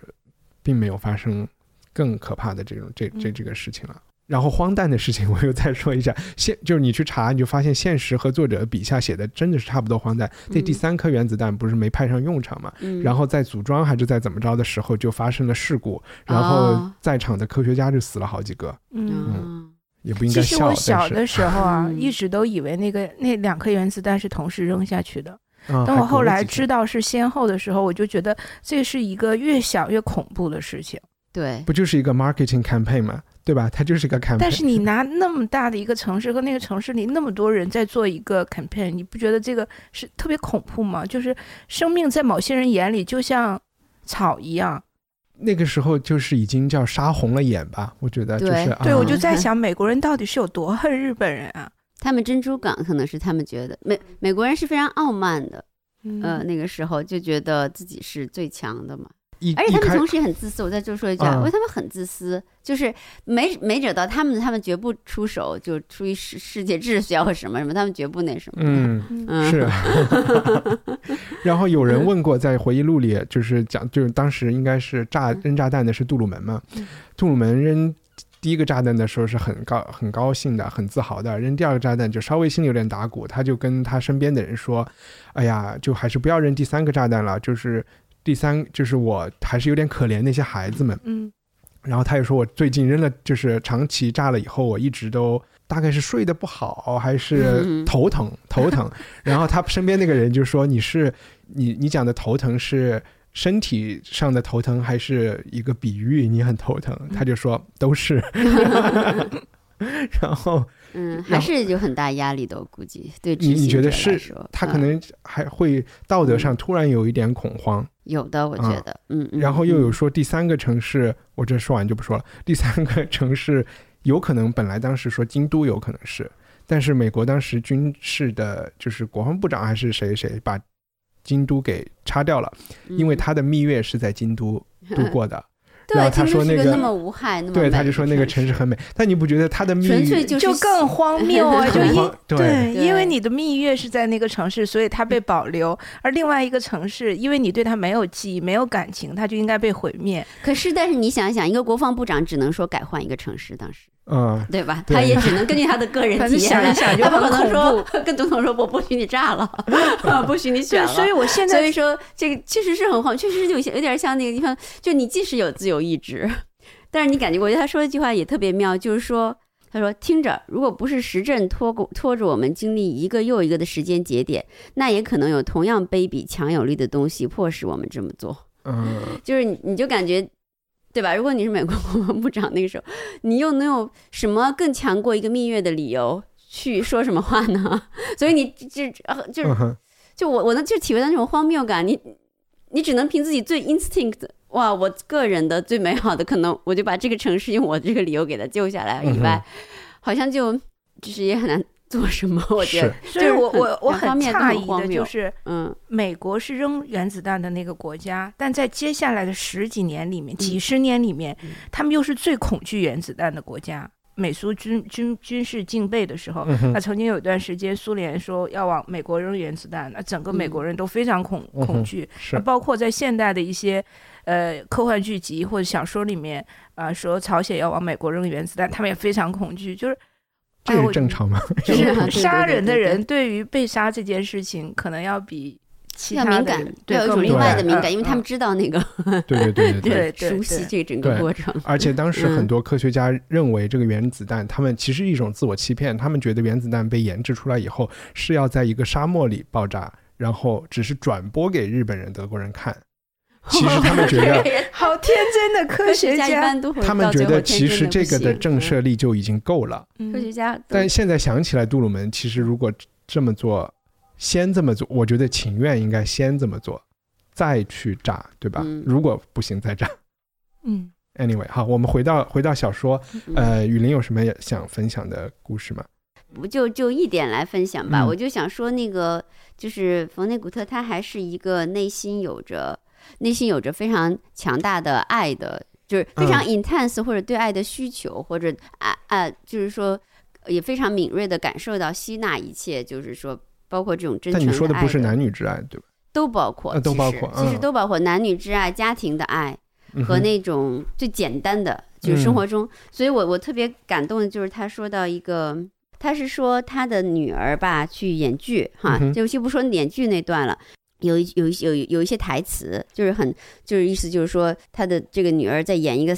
并没有发生更可怕的这种这这这个事情了。然后荒诞的事情我又再说一下，现就是你去查，你就发现现实和作者笔下写的真的是差不多荒诞。这第三颗原子弹不是没派上用场嘛？然后在组装还是在怎么着的时候就发生了事故，然后在场的科学家就死了好几个。嗯，也不应该笑。其实我小的时候啊，一直都以为那个那两颗原子弹是同时扔下去的。等我后来知道是先后的时候，我就觉得这是一个越想越恐怖的事情。对，不就是一个 marketing campaign 吗？对吧？它就是一个 campaign。但是你拿那么大的一个城市和那个城市里那么多人在做一个 campaign，你不觉得这个是特别恐怖吗？就是生命在某些人眼里就像草一样。那个时候就是已经叫杀红了眼吧？我觉得就是。对，我就在想，美国人到底是有多恨日本人啊？他们珍珠港可能是他们觉得美美国人是非常傲慢的，呃，那个时候就觉得自己是最强的嘛。而且他们同时也很自私，我再多说一句，啊因为他们很自私，就是没没惹到他们，他们绝不出手，就出于世世界秩序或什么什么，他们绝不那什么。嗯，是。然后有人问过，在回忆录里，就是讲，就是当时应该是炸扔炸弹的是杜鲁门嘛？杜鲁门扔第一个炸弹的时候是很高很高兴的，很自豪的，扔第二个炸弹就稍微心里有点打鼓，他就跟他身边的人说：“哎呀，就还是不要扔第三个炸弹了，就是。”第三就是我还是有点可怜那些孩子们，嗯，然后他又说我最近扔了，就是长期炸了以后，我一直都大概是睡得不好，还是头疼头疼。然后他身边那个人就说你是你你讲的头疼是身体上的头疼，还是一个比喻？你很头疼？他就说都是。然后，嗯，还是有很大压力的，我估计对。你你觉得是？他可能还会道德上突然有一点恐慌。有的，我觉得，嗯。然后又有说第三个城市，我这说完就不说了。第三个城市有可能本来当时说京都有可能是，但是美国当时军事的就是国防部长还是谁谁把京都给插掉了，因为他的蜜月是在京都 度过的。然后他说那个那么无害，那么对，他就说那个城市很美。但你不觉得他的蜜月就更荒谬啊？就因对，因为你的蜜月是在那个城市，所以它被保留；而另外一个城市，因为你对它没有记忆、没有感情，它就应该被毁灭。可是，但是你想想，一个国防部长只能说改换一个城市，当时。嗯，对吧？他也只能根据他的个人体验想一想，就不可能说跟总统说我不许你炸了，不许你选了。所以我现在所以说这个确实是很慌，确实有些有点像那个地方，就你即使有自由意志，但是你感觉，我觉得他说一句话也特别妙，就是说，他说听着，如果不是时政拖过拖着我们经历一个又一个的时间节点，那也可能有同样卑鄙强有力的东西迫使我们这么做。嗯，就是你你就感觉。对吧？如果你是美国国防部长，那个时候，你又能有什么更强过一个蜜月的理由去说什么话呢？所以你这就是就我我能就体会到那种荒谬感。你你只能凭自己最 instinct，哇，我个人的最美好的可能，我就把这个城市用我这个理由给它救下来以外，好像就就是也很难。做什么？我觉得，所以我我我很诧异的就是，嗯，美国是扔原子弹的那个国家，但在接下来的十几年里面、几十年里面，他们又是最恐惧原子弹的国家。美苏军军军事竞备的时候，那曾经有一段时间，苏联说要往美国扔原子弹，那整个美国人都非常恐恐惧。是，包括在现代的一些呃科幻剧集或者小说里面，啊，说朝鲜要往美国扔原子弹，他们也非常恐惧，就是。这是正常吗？就 是 杀人的人对于被杀这件事情，可能要比其他敏感，对有一种另外的敏感，因为他们知道那个，对对对对对，熟悉这整个过程。而且当时很多科学家认为，这个原子弹，他们其实一种自我欺骗，他们觉得原子弹被研制出来以后是要在一个沙漠里爆炸，然后只是转播给日本人、德国人看。其实他们觉得 好天真的科学家，他们觉得其实这个的震慑力就已经够了。科学家，但现在想起来，杜鲁门其实如果这么做，先这么做，我觉得情愿应该先这么做，再去炸，对吧？如果不行再炸。嗯，Anyway，好，我们回到回到小说，呃，雨林有什么想分享的故事吗？不就就一点来分享吧，我就想说那个就是冯内古特，他还是一个内心有着。内心有着非常强大的爱的，就是非常 intense 或者对爱的需求，或者爱啊，就是说也非常敏锐的感受到吸纳一切，就是说包括这种真诚。但你说的不是男女之爱，对吧？都包括，都包括，其实都包括男女之爱、家庭的爱和那种最简单的。就是生活中，所以我我特别感动的就是他说到一个，他是说他的女儿吧去演剧哈，就就不说演剧那段了，有有有有一些台词，就是很就是意思就是说他的这个女儿在演一个。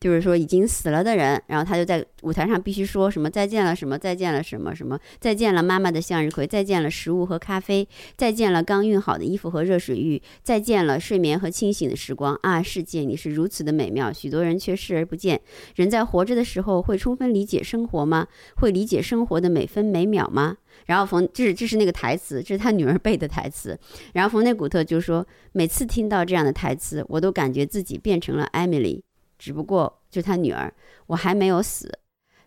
就是说已经死了的人，然后他就在舞台上必须说什么再见了什么再见了什么什么再见了妈妈的向日葵再见了食物和咖啡再见了刚熨好的衣服和热水浴再见了睡眠和清醒的时光啊世界你是如此的美妙许多人却视而不见人在活着的时候会充分理解生活吗会理解生活的每分每秒吗？然后冯这是这是那个台词这是他女儿背的台词，然后冯内古特就说每次听到这样的台词我都感觉自己变成了艾米丽。只不过就他女儿，我还没有死，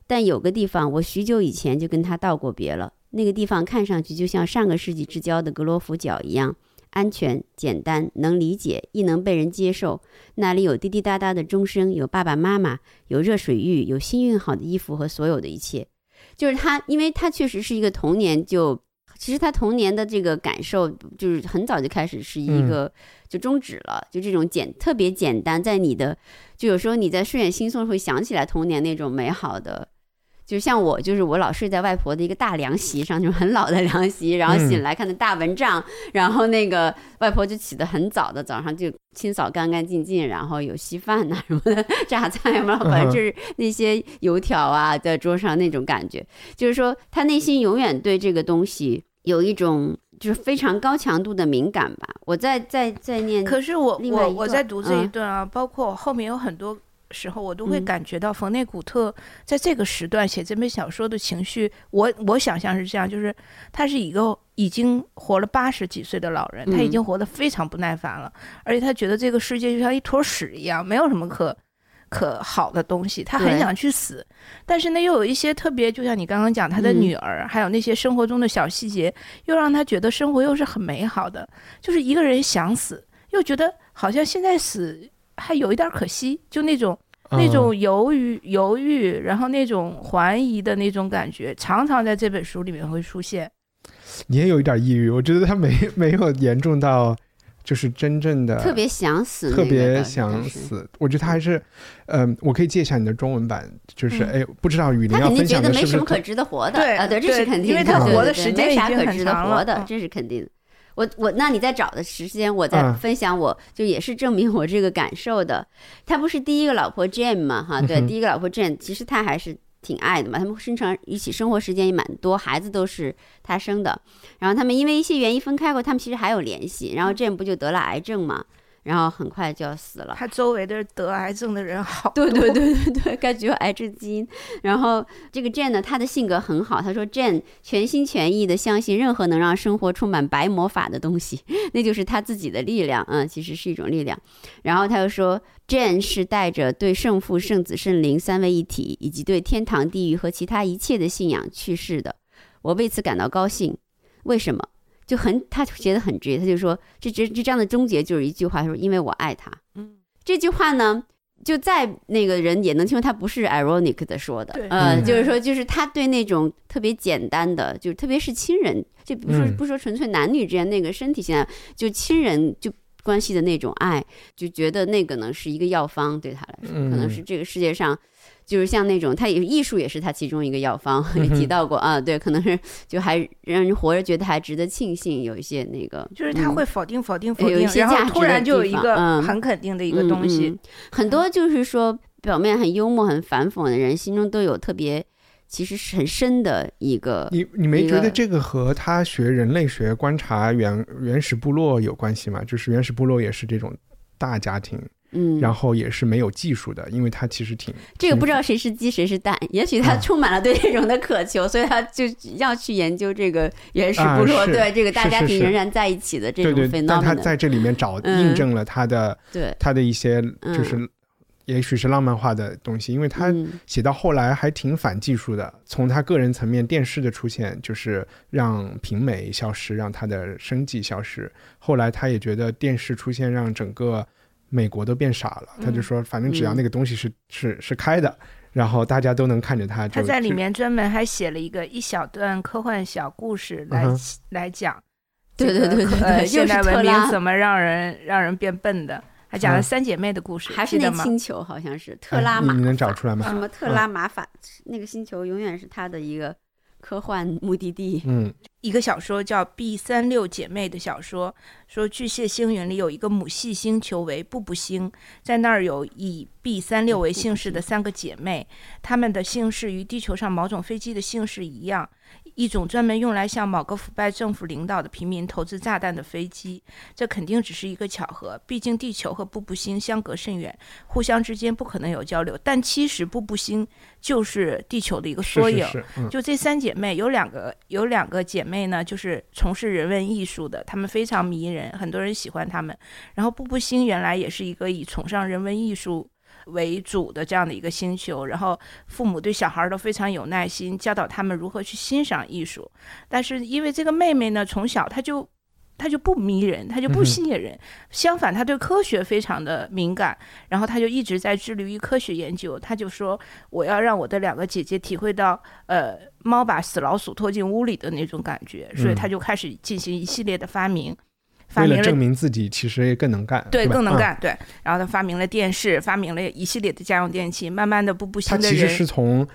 但有个地方我许久以前就跟他道过别了。那个地方看上去就像上个世纪之交的格罗夫角一样，安全、简单、能理解，亦能被人接受。那里有滴滴答答的钟声，有爸爸妈妈，有热水浴，有新熨好的衣服和所有的一切。就是他，因为他确实是一个童年就。其实他童年的这个感受，就是很早就开始是一个就终止了，就这种简特别简单，在你的就有时候你在睡眼惺忪会想起来童年那种美好的。就像我，就是我老睡在外婆的一个大凉席上，就是很老的凉席，然后醒来看的大蚊帐，然后那个外婆就起得很早的，早上就清扫干干净净，然后有稀饭呐什么的，榨菜嘛，反正就是那些油条啊在桌上那种感觉，就是说他内心永远对这个东西有一种就是非常高强度的敏感吧。我在在在念，可是我我我在读这一段啊，包括后面有很多。时候，我都会感觉到冯内古特在这个时段写这本小说的情绪。我我想象是这样，就是他是一个已经活了八十几岁的老人，他已经活得非常不耐烦了，而且他觉得这个世界就像一坨屎一样，没有什么可可好的东西，他很想去死。但是呢，又有一些特别，就像你刚刚讲他的女儿，还有那些生活中的小细节，又让他觉得生活又是很美好的。就是一个人想死，又觉得好像现在死。还有一点可惜，就那种那种犹豫犹豫，然后那种怀疑的那种感觉，常常在这本书里面会出现。你也有一点抑郁，我觉得他没没有严重到就是真正的特别想死，特别想死。我觉得他还是，嗯，我可以借一下你的中文版，就是哎，不知道雨林要分享的是不是？没什么可值得活的，对啊，对，这是肯定的，因为他活的时间没啥可值得活的，这是肯定的。我我那你在找的时间，我在分享，我就也是证明我这个感受的。他不是第一个老婆 Jane 嘛，哈，对，第一个老婆 Jane，其实他还是挺爱的嘛。他们生成一起生活时间也蛮多，孩子都是他生的。然后他们因为一些原因分开过，他们其实还有联系。然后 Jane 不就得了癌症嘛？然后很快就要死了。他周围的得癌症的人好多。对对对对对，感觉有癌症基因。然后这个 Jane 呢，他的性格很好。他说 Jane 全心全意的相信任何能让生活充满白魔法的东西，那就是他自己的力量。嗯，其实是一种力量。然后他又说 Jane 是带着对圣父、圣子、圣灵三位一体，以及对天堂、地狱和其他一切的信仰去世的。我为此感到高兴。为什么？就很，他写的很直接，他就说，这这这章的终结就是一句话，他说因为我爱他。嗯，这句话呢，就在那个人也能听出他不是 ironic 的说的，呃，就是说，就是他对那种特别简单的，就特别是亲人，就比如说不说纯粹男女之间那个身体现在就亲人就关系的那种爱，就觉得那个呢是一个药方，对他来说，可能是这个世界上。就是像那种，他也艺术也是他其中一个药方，也提到过啊。对，可能是就还让人活着觉得还值得庆幸，有一些那个，就是他会否定否定否定，然后突然就有一个很肯定的一个东西。很多就是说表面很幽默、很反讽的人，心中都有特别其实是很深的一个。你你没觉得这个和他学人类学、观察原原始部落有关系吗？就是原始部落也是这种大家庭。嗯，然后也是没有技术的，因为他其实挺这个不知道谁是鸡谁是蛋，也许他充满了对这种的渴求，所以他就要去研究这个原始部落，对这个大家庭仍然在一起的这种对对但他在这里面找印证了他的对他的一些就是也许是浪漫化的东西，因为他写到后来还挺反技术的。从他个人层面，电视的出现就是让平美消失，让他的生计消失。后来他也觉得电视出现让整个。美国都变傻了，他就说，反正只要那个东西是是是开的，然后大家都能看着它。他在里面专门还写了一个一小段科幻小故事来来讲，对对对对，现代文明怎么让人让人变笨的。他讲了三姐妹的故事，还是那吗？星球好像是特拉玛，你能找出来吗？什么特拉玛法？那个星球永远是他的一个科幻目的地。嗯。一个小说叫《B 三六姐妹》的小说，说巨蟹星云里有一个母系星球为步步星，在那儿有以 B 三六为姓氏的三个姐妹，她们的姓氏与地球上某种飞机的姓氏一样。一种专门用来向某个腐败政府领导的平民投掷炸弹的飞机，这肯定只是一个巧合。毕竟地球和步步星相隔甚远，互相之间不可能有交流。但其实步步星就是地球的一个缩影。就这三姐妹，有两个有两个姐妹呢，就是从事人文艺术的，他们非常迷人，很多人喜欢他们。然后步步星原来也是一个以崇尚人文艺术。为主的这样的一个星球，然后父母对小孩都非常有耐心，教导他们如何去欣赏艺术。但是因为这个妹妹呢，从小她就她就不迷人，她就不吸引人。相反，她对科学非常的敏感，然后她就一直在致力于科学研究。她就说：“我要让我的两个姐姐体会到，呃，猫把死老鼠拖进屋里的那种感觉。”所以他就开始进行一系列的发明。为了证明自己，其实也更能干，对，更能干，对。然后他发明了电视，发明了一系列的家用电器。慢慢的，步步星的人，他其实是从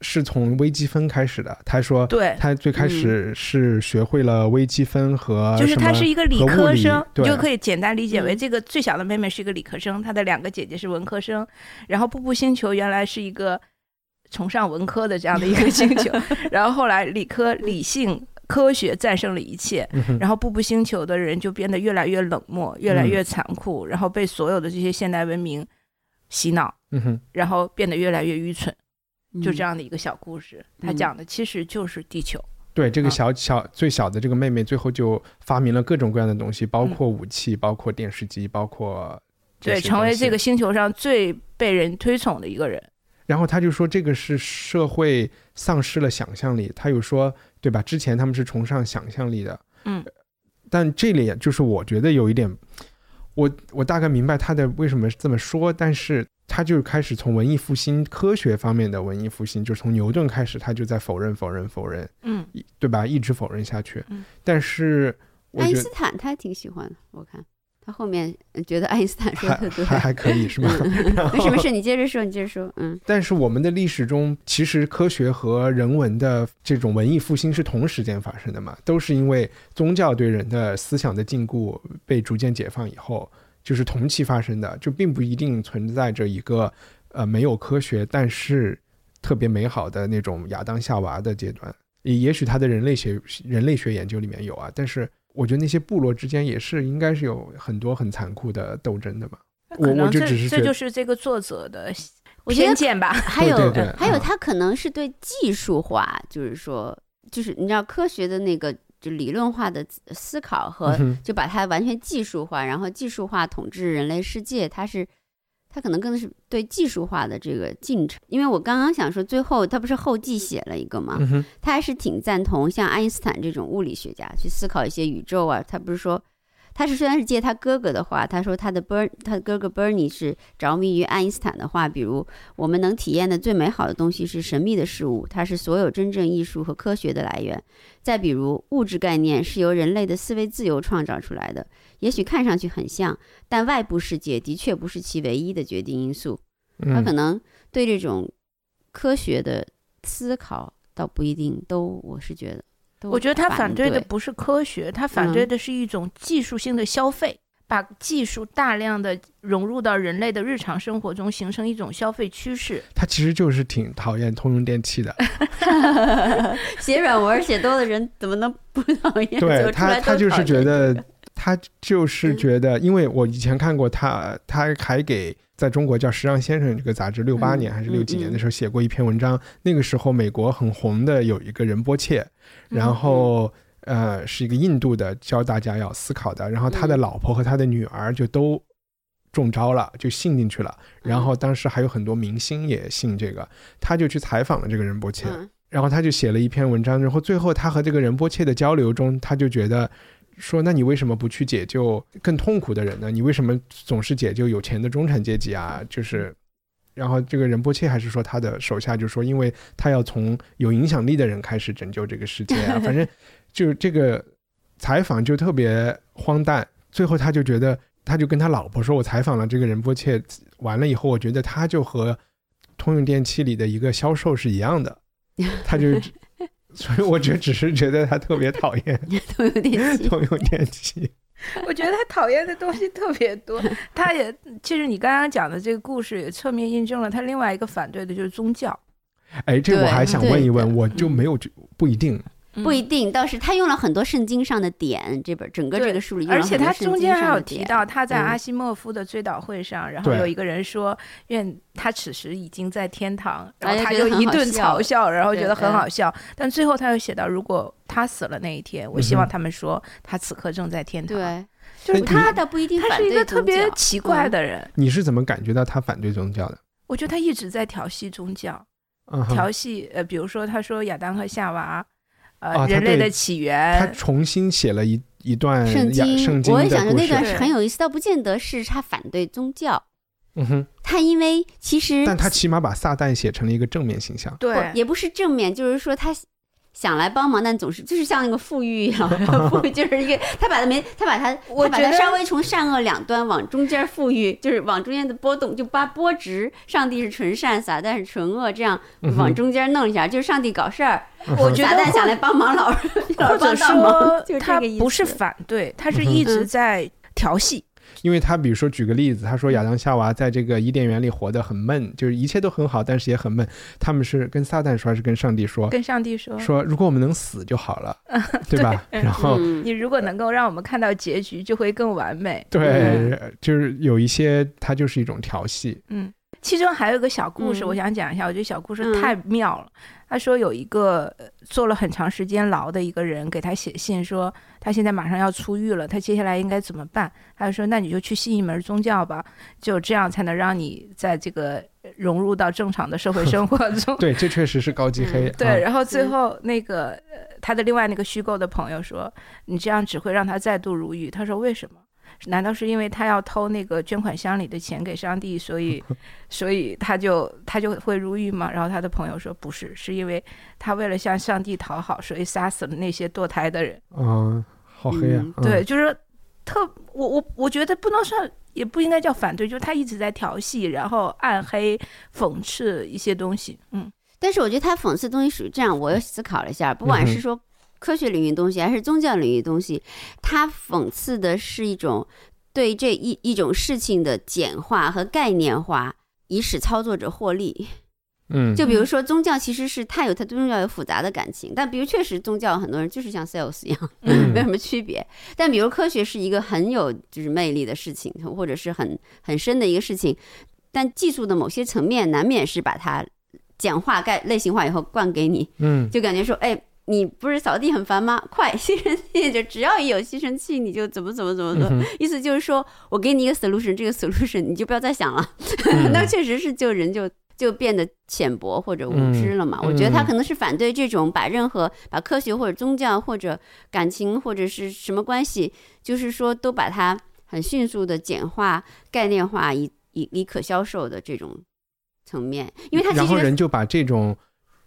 是从微积分开始的。他说，对，他最开始是学会了微积分和就是他是一个理科生，你就可以简单理解为这个最小的妹妹是一个理科生，她的两个姐姐是文科生。然后，步步星球原来是一个崇尚文科的这样的一个星球，然后后来理科理性。科学战胜了一切，然后步步星球的人就变得越来越冷漠，越来越残酷，然后被所有的这些现代文明洗脑，然后变得越来越愚蠢，就这样的一个小故事。他讲的其实就是地球。对，这个小小最小的这个妹妹，最后就发明了各种各样的东西，包括武器，包括电视机，包括对，成为这个星球上最被人推崇的一个人。然后他就说，这个是社会丧失了想象力。他又说。对吧？之前他们是崇尚想象力的，嗯，但这里就是我觉得有一点，我我大概明白他的为什么这么说，但是他就开始从文艺复兴科学方面的文艺复兴，就从牛顿开始，他就在否认否认否认，嗯，对吧？一直否认下去，但是爱因斯坦他挺喜欢的，我看。他后面觉得爱因斯坦说的对，还还可以是吗？没事没事，你接着说，你接着说。嗯。但是我们的历史中，其实科学和人文的这种文艺复兴是同时间发生的嘛？都是因为宗教对人的思想的禁锢被逐渐解放以后，就是同期发生的，就并不一定存在着一个呃没有科学但是特别美好的那种亚当夏娃的阶段。也也许他的人类学人类学研究里面有啊，但是。我觉得那些部落之间也是应该是有很多很残酷的斗争的嘛。我我就只是这就是这个作者的偏见吧。还有还有，他可能是对技术化，就是说，就是你知道科学的那个就理论化的思考和就把它完全技术化，然后技术化统治人类世界，他是。他可能更是对技术化的这个进程，因为我刚刚想说，最后他不是后记写了一个吗？他还是挺赞同像爱因斯坦这种物理学家去思考一些宇宙啊。他不是说。他是虽然是借他哥哥的话，他说他的 Ber 他哥哥 Bernie 是着迷于爱因斯坦的话，比如我们能体验的最美好的东西是神秘的事物，它是所有真正艺术和科学的来源。再比如物质概念是由人类的思维自由创造出来的，也许看上去很像，但外部世界的确不是其唯一的决定因素。他可能对这种科学的思考倒不一定都，我是觉得。我觉得他反对的不是科学，他反对的是一种技术性的消费，把技术大量的融入到人类的日常生活中，形成一种消费趋势。他其实就是挺讨厌通用电器的。写软文写多的人怎么能不讨厌？对他，他就是觉得，他就是觉得，因为我以前看过他，他还给。在中国叫《时尚先生》这个杂志，六八年还是六几年的时候写过一篇文章。那个时候美国很红的有一个仁波切，然后呃是一个印度的教大家要思考的，然后他的老婆和他的女儿就都中招了，就信进去了。然后当时还有很多明星也信这个，他就去采访了这个仁波切，然后他就写了一篇文章。然后最后他和这个仁波切的交流中，他就觉得。说，那你为什么不去解救更痛苦的人呢？你为什么总是解救有钱的中产阶级啊？就是，然后这个仁波切还是说他的手下就说，因为他要从有影响力的人开始拯救这个世界啊。反正就这个采访就特别荒诞。最后他就觉得他就跟他老婆说：“我采访了这个仁波切，完了以后，我觉得他就和通用电器里的一个销售是一样的。”他就，所以我觉得只是觉得他特别讨厌通用电器。通用电器。我觉得他讨厌的东西特别多。他也其实你刚刚讲的这个故事也侧面印证了他另外一个反对的就是宗教。哎，这我还想问一问，我就没有不一定。不一定，倒是他用了很多圣经上的点，这本整个这个书里而且他中间还有提到，他在嗯。阿西莫夫的追悼会上，然后有一个人说，愿他此时已经在天堂，然后他就一顿嘲笑，然后觉得很嗯。好笑。但最后他又写到，如果他死了那一天，我希望他们说他此刻正在天堂。，对，就是他的不一定他反对是一个特别奇怪嗯的人。你是怎么感觉到他反对宗教的？我觉得他一直在调戏宗教，调戏呃，比如说他说亚当和夏娃，呃，哦人类的起源，他重新写了一一段圣经，圣经我也的故事想说那段。是很有意思，倒不见得是他反对宗教，嗯哼，他因为其实但他起码把撒旦写成了一个正面形象。对，也不是正面，就是说他想来帮忙，但总是就是像那个富裕一样，富裕就是一个他把他没他把他他把我觉得他稍微从善恶两端往中间富裕，就是往中间的波动，就把波值，上帝是纯善，撒旦是纯恶，这样往中间弄一下，就是上帝搞事儿，我觉得撒旦想来帮忙，老 老或者说就是这他个意思。不是反对，他是一直嗯在调戏。因为他比如说举个例子，他说亚当夏娃在这个伊甸园里活得很闷，就是一切都很好，但是也很闷。他们是跟撒旦说还是跟上帝说？跟上帝说，说如果我们能死就好了，对吧？然后嗯你如果能够让我们看到结局，就会更完美。对，就是有一些它就是一种调戏。嗯，其中还有一个小故事，嗯我想讲一下。我觉得小故事嗯太妙了。他说有一个呃坐了很长时间牢的一个人给他写信说，他现在马上要出狱了，他接下来应该怎么办？他就说，那你就去信一门宗教吧，就这样才能让你在这个呃融入到正常的社会 生活中。对，这确实是高级黑。嗯对，啊然后最后那个呃，他的另外那个虚构的朋友说，你这样只会让他再度入狱。他说为什么？难道是因为他要偷那个捐款箱里的钱给上帝，所以，所以他就他就会入狱吗？然后他的朋友说不是，是因为他为了向上帝讨好，所以杀死了那些堕胎的人。嗯，好黑啊对，，就是特我我我觉得不能算，也不应该叫反对，就是他一直在调戏，然后暗黑、讽刺一些东西。嗯，但是我觉得他讽刺的东西属于这样，我又思考了一下，不管是 说科学领域的东西，还是宗教领域的东西，它讽刺的是一种对这一一种事情的简化和概念化，以使操作者获利。嗯，就比如说宗教，其实是它有它对宗教有复杂的感情，但比如确实宗教很多人就是像 sales 一样，嗯 没有什么区别。但比如科学是一个很有就是魅力的事情，或者是很很深的一个事情，但技术的某些层面难免是把它简化、概类型化以后灌给你，嗯就感觉说，哎。你不是扫地很烦吗？快，吸尘器就只要一有吸尘器，你就怎么怎么怎么怎么。嗯意思就是说我给你一个 solution，这个 solution 你就不要再想了。嗯 那确实是就人就就变得浅薄或者无知了嘛。嗯我觉得他嗯可能是反对这种把任何把科学或者宗教或者感情或者是什么关系，就是说都把它很迅速的简化、概念化，以以以可销售的这种层面，因为他其然后实人就把这种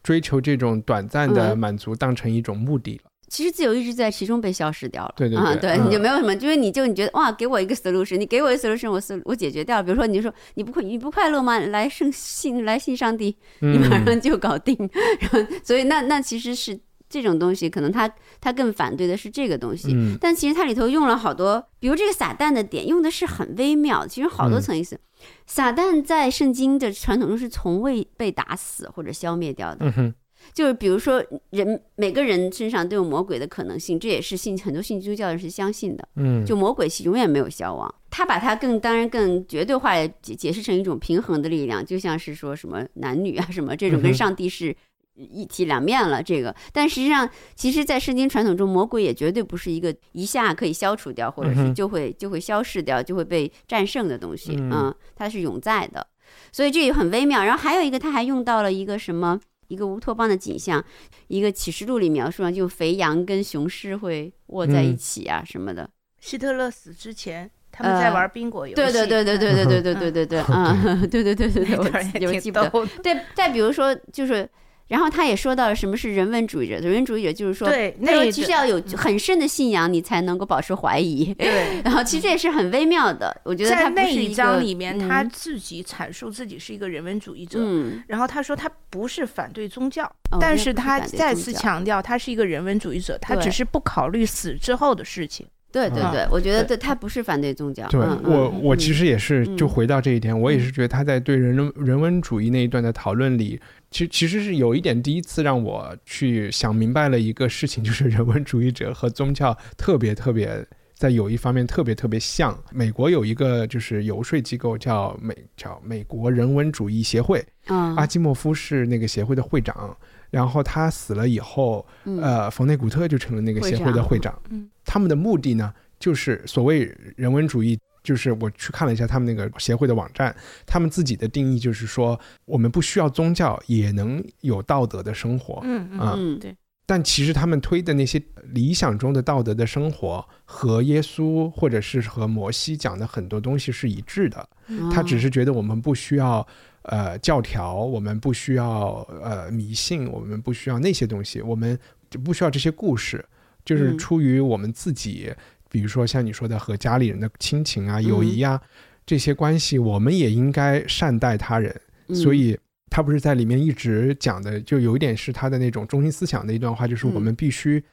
追求这种短暂的嗯满足当成一种目的了。其实自由意志在其中被消失掉了。啊，对对啊对，嗯你就没有什么，因为你就你觉得哇，给我一个 solution，你给我一个 solution，我 s 我解决掉了。比如说，你就说你不快你不快乐吗？来圣信来信上帝，你马嗯上就搞定。然后，所以那那其实是这种东西，可能他他更反对的是这个东西。嗯但其实它里头用了好多，比如这个撒旦的点用的是很微妙，其实好多嗯层意思。撒旦在圣经的传统中是从未被打死或者消灭掉的，嗯就是比如说人每个人身上都有魔鬼的可能性，这也是信很多信基督教人是相信的。嗯，就魔鬼是永远没有消亡，他把它更当然更绝对化地解解释成一种平衡的力量，就像是说什么男女啊什么这种跟上帝是一体两面了。这个，但实际上，其实，在圣经传统中，魔鬼也绝对不是一个一下可以消除掉，或者是就会就会消逝掉，就会被战胜的东西。嗯嗯，它是永在的，所以这也很微妙。然后还有一个，他还用到了一个什么？一个乌托邦的景象，一个启示录里描述上，就肥羊跟雄狮会握在一嗯起啊、什么的。希特勒死之前，他们在呃玩宾果游戏。对对对对对对对对对对对，嗯，对对对对对，那段也我有记不得。挺逗的。对，再比如说，就是然后他也说到了什么是人文主义者，人文主义者就是说，对，那其实要有很深的信仰，你才能够保持怀疑。对，然后其实这也是很微妙的。我觉得在那一章里面，他自己阐述自己是一个人文主义者，嗯然后他说他不是反对宗教，但是他再次强调他是一个人文主义者，他只是不考虑死之后的事情。对对对，我觉得对他不是反对宗教。对我我其实也是就回到这一点，我也是觉得他在对人人文主义那一段的讨论里，其其实是有一点第一次让我去想明白了一个事情，就是人文主义者和宗教特别特别在有一方面特别特别像。美国有一个就是游说机构叫美叫美国人文主义协会，阿基莫夫是那个协会的会长。然后他死了以后，呃，冯内古特就成了那个协会的会长。嗯，他们的目的呢，就是所谓人文主义，就是我去看了一下他们那个协会的网站，他们自己的定义就是说，我们不需要宗教也能有道德的生活。嗯嗯，嗯对。但其实他们推的那些理想中的道德的生活，和耶稣或者是和摩西讲的很多东西是一致的。他只是觉得我们不需要。呃，教条我们不需要，呃，迷信我们不需要那些东西，我们就不需要这些故事，就是出于我们自己，比如说像你说的和家里人的亲情啊、友谊啊这些关系，我们也应该善待他人。所以他不是在里面一直讲的，就有一点是他的那种中心思想的一段话，就是我们必须，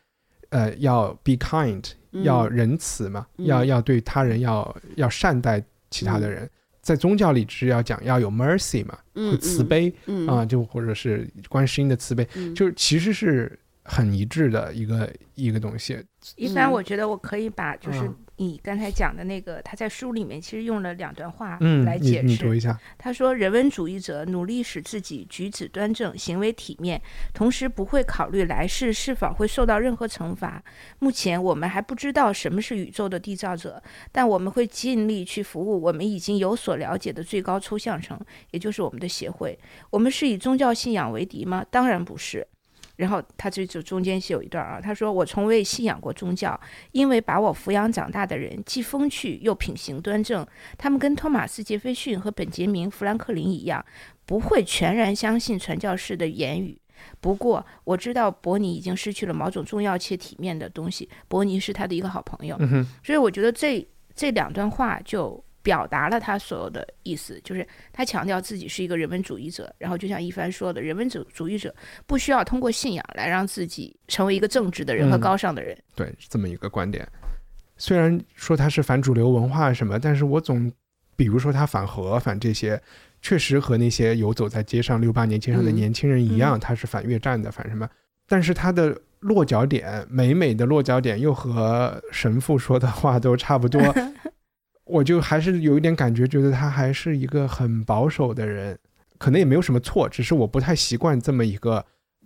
呃，要 be kind，要仁慈嘛，要要对他人要要善待其他的人。在宗教里是要讲要有 mercy 嘛，慈悲啊，就或者是观世音的慈悲，就是其实是很一致的一个一个东西。一般我觉得我可以把就是。你刚才讲的那个，他在书里面其实用了两段话来解释。你读一下。他说：“人文主义者努力使自己举止端正、行为体面，同时不会考虑来世是否会受到任何惩罚。目前我们还不知道什么是宇宙的缔造者，但我们会尽力去服务我们已经有所了解的最高抽象层，也就是我们的协会。我们是以宗教信仰为敌吗？当然不是。”然后他这就中间是有一段啊，他说我从未信仰过宗教，因为把我抚养长大的人既风趣又品行端正，他们跟托马斯杰斐逊和本杰明富兰克林一样，不会全然相信传教士的言语。不过我知道伯尼已经失去了某种重要且体面的东西，伯尼是他的一个好朋友，所以我觉得这这两段话就。表达了他所有的意思，就是他强调自己是一个人文主义者。然后就像一帆说的，人文主主义者不需要通过信仰来让自己成为一个正直的人和高尚的人。对，这么一个观点。虽然说他是反主流文化什么，但是我总，比如说他反核反这些，确实和那些游走在街上六八年街上的年轻人一样，他是反越战的，反什么？但是他的落脚点，美美的落脚点，又和神父说的话都差不多。我就还是有一点感觉，觉得他还是一个很保守的人，可能也没有什么错，只是我不太习惯这么一个，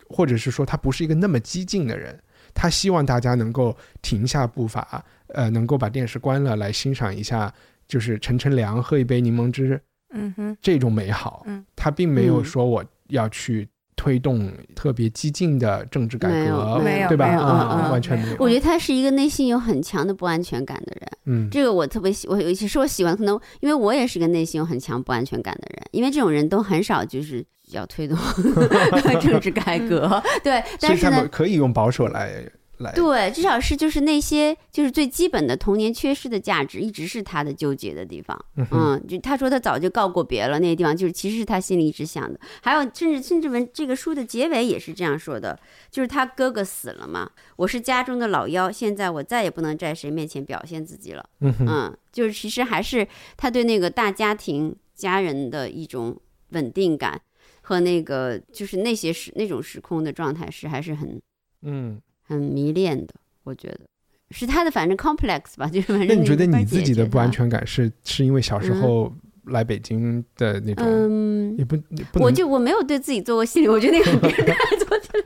或者是说他不是一个那么激进的人。他希望大家能够停下步伐，呃，能够把电视关了，来欣赏一下，就是乘乘凉，喝一杯柠檬汁，嗯哼，这种美好。嗯，他并没有说我要去。推动特别激进的政治改革，对吧？嗯，完全没有。我觉得他是一个内心有很强的不安全感的人。嗯，这个我特别喜，我尤其是我喜欢，可能因为我也是一个内心有很强不安全感的人，因为这种人都很少就是要推动 政治改革。对，但是呢，可以用保守来。对，至少是就是那些就是最基本的童年缺失的价值，一直是他的纠结的地方。嗯，就他说他早就告过别了，那些地方就是其实是他心里一直想的。还有，甚至甚至文这个书的结尾也是这样说的，就是他哥哥死了嘛，我是家中的老幺，现在我再也不能在谁面前表现自己了。嗯，就是其实还是他对那个大家庭家人的一种稳定感和那个就是那些时那种时空的状态是还是很嗯。很迷恋的，我觉得是他的，反正 complex 吧，就是反正。那你觉得你自己的不安全感是是因为小时候来北京的那种？嗯，也不，不我就我没有对自己做过心理，我觉得那个别人做的，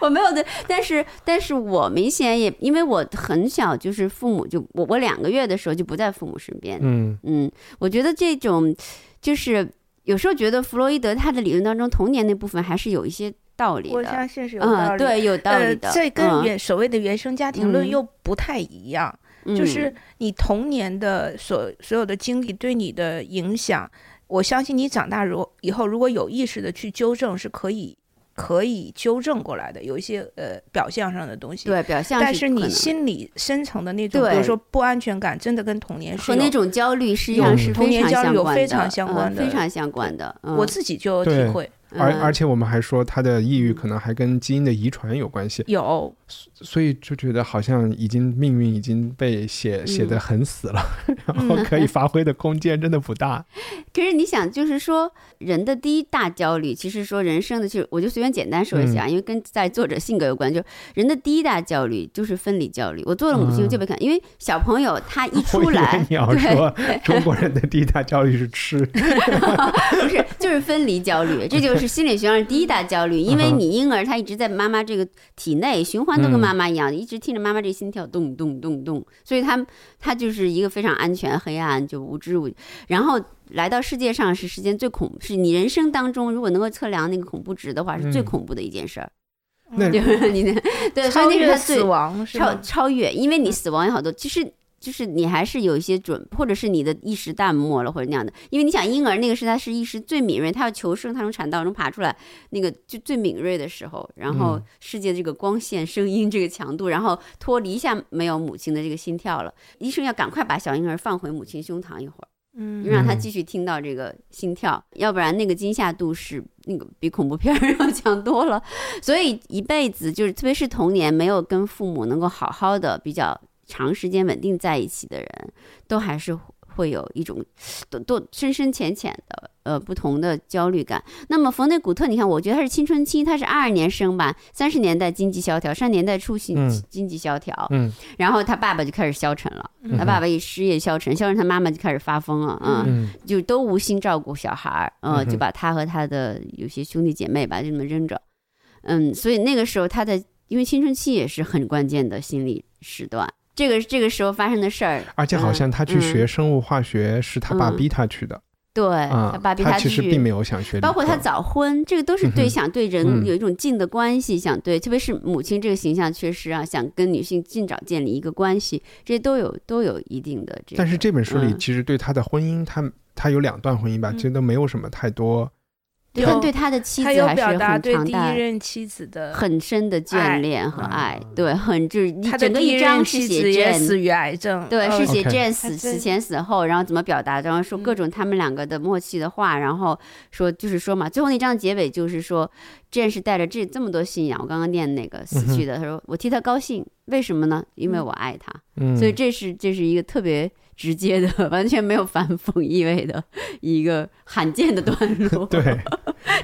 我没有对，但是但是我明显也因为我很小，就是父母就我我两个月的时候就不在父母身边，嗯嗯，我觉得这种就是有时候觉得弗洛伊德他的理论当中童年那部分还是有一些。道理我相信是有道理，对，有道理的。这跟原所谓的原生家庭论又不太一样，就是你童年的所所有的经历对你的影响，我相信你长大如以后如果有意识的去纠正是可以可以纠正过来的，有一些呃表象上的东西。对，表象。但是你心理深层的那种，比如说不安全感，真的跟童年是和那种焦虑实际上是童年非常焦虑有相关的，非常相关的嗯非常相关的。嗯我自己就有体会。嗯。而而且我们还说他的抑郁可能还跟基因的遗传有关系，有，所以就觉得好像已经命运已经被写写得很死了，然后可以发挥的空间真的不大。可是你想，就是说人的第一大焦虑，其实说人生的，就我就随便简单说一嗯。下，因为跟在作者性格有关。就人的第一大焦虑就是分离焦虑。我做了母亲，就被看，因为小朋友他一出 来，你要，说中国人的第一大焦虑是吃，不是，就是分离焦虑，这就是心理学上第一大焦虑。因为嗯你婴儿他一直在妈妈这个体内循环，都跟妈妈一样，一直听着妈妈这心跳咚咚咚咚，所以他他就是一个非常安全、黑暗，就无知无。然后来到世界上是时间最恐，是你人生当中如果能够测量那个恐怖值的话，是最嗯恐怖的一件事儿。那 就是你的对，所以那是超越他最死亡是超？超越，因为你死亡有好多，其实就是你还是有一些准，或者是你的意识淡漠了，或者那样的。因为你想，婴儿那个是他是意识最敏锐，他要求生，他从产道中爬出来，那个就最敏锐的时候。然后嗯世界这个光线、声音这个强度，然后脱离一下没有母亲的这个心跳了，医生要赶快把小婴儿放回母亲胸膛一会儿。嗯让他嗯继续听到这个心跳，要不然那个惊吓度是那个比恐怖片儿 要强多了。所以一辈子就是，特别是童年没有跟父母能够好好的、比较长时间稳定在一起的人，都还是会有一种都都深深浅浅的呃不同的焦虑感。那么冯内古特，你看，我觉得他是青春期，他是二二年生吧，三十年代经济萧条，三十年代初经嗯经济萧条，嗯然后他爸爸就开始消沉了，嗯他爸爸一失业消沉，消沉他妈妈就开始发疯了，嗯嗯就都无心照顾小孩儿，呃，嗯就把他和他的有些兄弟姐妹吧，就这么扔着，嗯，所以那个时候他的，因为青春期也是很关键的心理时段，这个这个时候发生的事儿，而且好像他去学嗯生物化学是他爸嗯逼他去的对，啊他爸逼他其实去，并没有想学，包括他早婚，这个都是对想对人嗯有一种近的关系，想对，特别是母亲这个形象确实啊，想跟女性尽早建立一个关系，这些都有都有一定的这个。但是这本书里嗯其实对他的婚姻，他他有两段婚姻吧，嗯其实都没有什么太多。对他对他的妻子他有还是表达很对第一。任妻子的，很深的眷恋和爱，嗯。对，很就是你他的整个第一章是写妻子也 Jane，死于癌症，对，呃是写 Jane 死死前死后，然后怎么表达，然后说各嗯种他们两个的默契的话，然后说就是说嘛，最后那章结尾就是说，Jane 是带着这这么多信仰，我刚刚念那个死去的，他说我替他高兴，为什么呢？因为嗯。我爱他，嗯，所以这是这是一个特别直接的，完全没有反讽意味的 一个罕见的段落。对，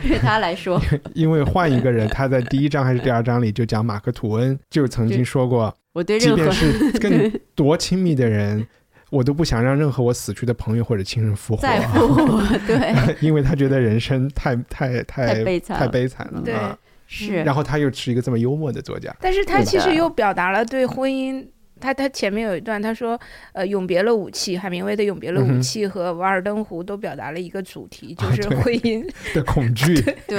对他来说，因为换一个人，他在第一章还是第二章里就讲马克吐温就曾经说过，我对即便任何是更多亲密的人，我都不想让任何我死去的朋友或者亲人复活，在乎我，对，因为他觉得人生太太太太悲惨太了悲惨了。对。啊。是，然后他又是一个这么幽默的作家，但是他其实又表达了对婚姻，他他前面有一段他说，呃，永别了武器，海明威的《永别了武器》和《瓦尔登湖》都表达了一个主题，就是婚姻。的恐惧对，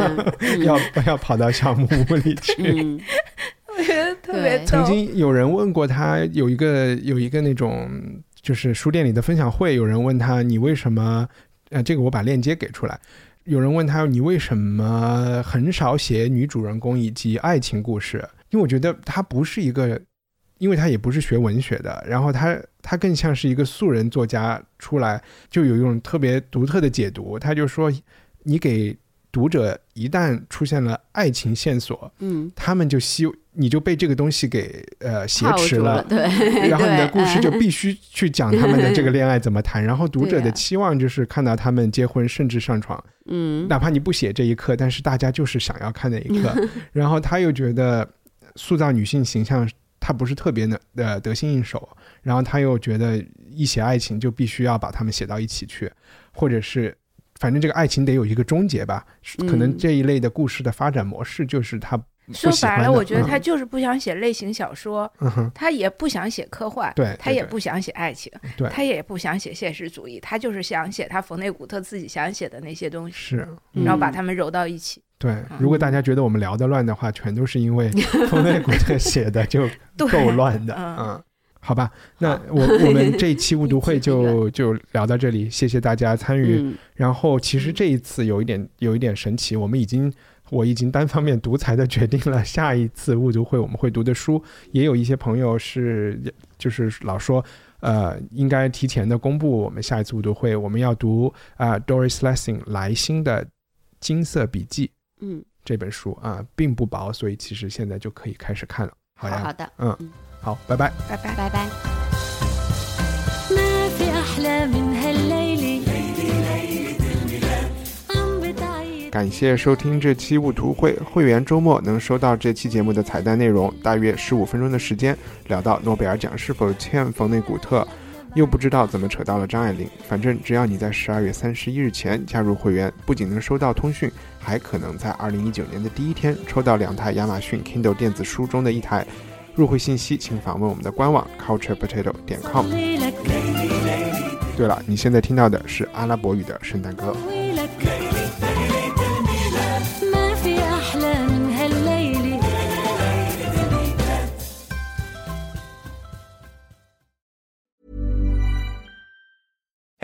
要要跑到小木屋里去。嗯，我觉得特别曾。经有人问过他，有一个有一个那种就是书店里的分享会，有人问他你为什么？呃，这个我把链接给出来。有人问他你为什么很少写女主人公以及爱情故事？因为我觉得他不是一个，因为他也不是学文学的，然后他他更像是一个素人作家出来，就有一种特别独特的解读。他就说，你给读者一旦出现了爱情线索，嗯，他们就希你就被这个东西给呃挟持了，对，然后你的故事就嗯必须去讲他们的这个恋爱怎么谈，然后读者的期望就是看到他们结婚甚至上床，嗯，哪怕你不写这一刻，但是大家就是想要看那一刻。然后他又觉得塑造女性形象，他不是特别的呃得心应手，然后他又觉得一写爱情就必须要把他们写到一起去，或者是。反正这个爱情得有一个终结吧，可能嗯这一类的故事的发展模式就是他说白了，我觉得嗯。他就是不想写类型小说，嗯，他也不想写科幻，对他也不想写爱情，对。他也不想写现实主义，他就是想写他冯内古特自己想写的那些东西，是，然后把嗯它们揉到一起。对，如果大家觉得我们聊的乱的话，全都是因为冯内古特写的就 够乱的，嗯嗯。好吧，那我我们这一期误读会 就就聊到这里，谢谢大家参与。嗯然后其实这一次有一点有一点神奇，我们已经我已经单方面独裁的决定了下一次误读会我们会读的书。也有一些朋友是就是老说，呃，应该提前的公布我们下一次误读会我们要读啊 Doris Lessing 莱辛的《金色笔记》。嗯，这本书啊并不薄，所以其实现在就可以开始看了。好呀，好的，嗯，好，拜拜，拜拜，拜拜。感谢收听这期物图会，会员周末能收到这期节目的彩蛋内容，大约十五分钟的时间，聊到诺贝尔奖是否欠冯内古特，又不知道怎么扯到了张爱玲。反正只要你在十二月三十一日前加入会员，不仅能收到通讯，还可能在二零一九年的第一天抽到两台亚马逊 Kindle 电子书中的一台。入会信息请访问我们的官网 culturepotato 点 com。对了，你现在听到的是阿拉伯语的圣诞歌。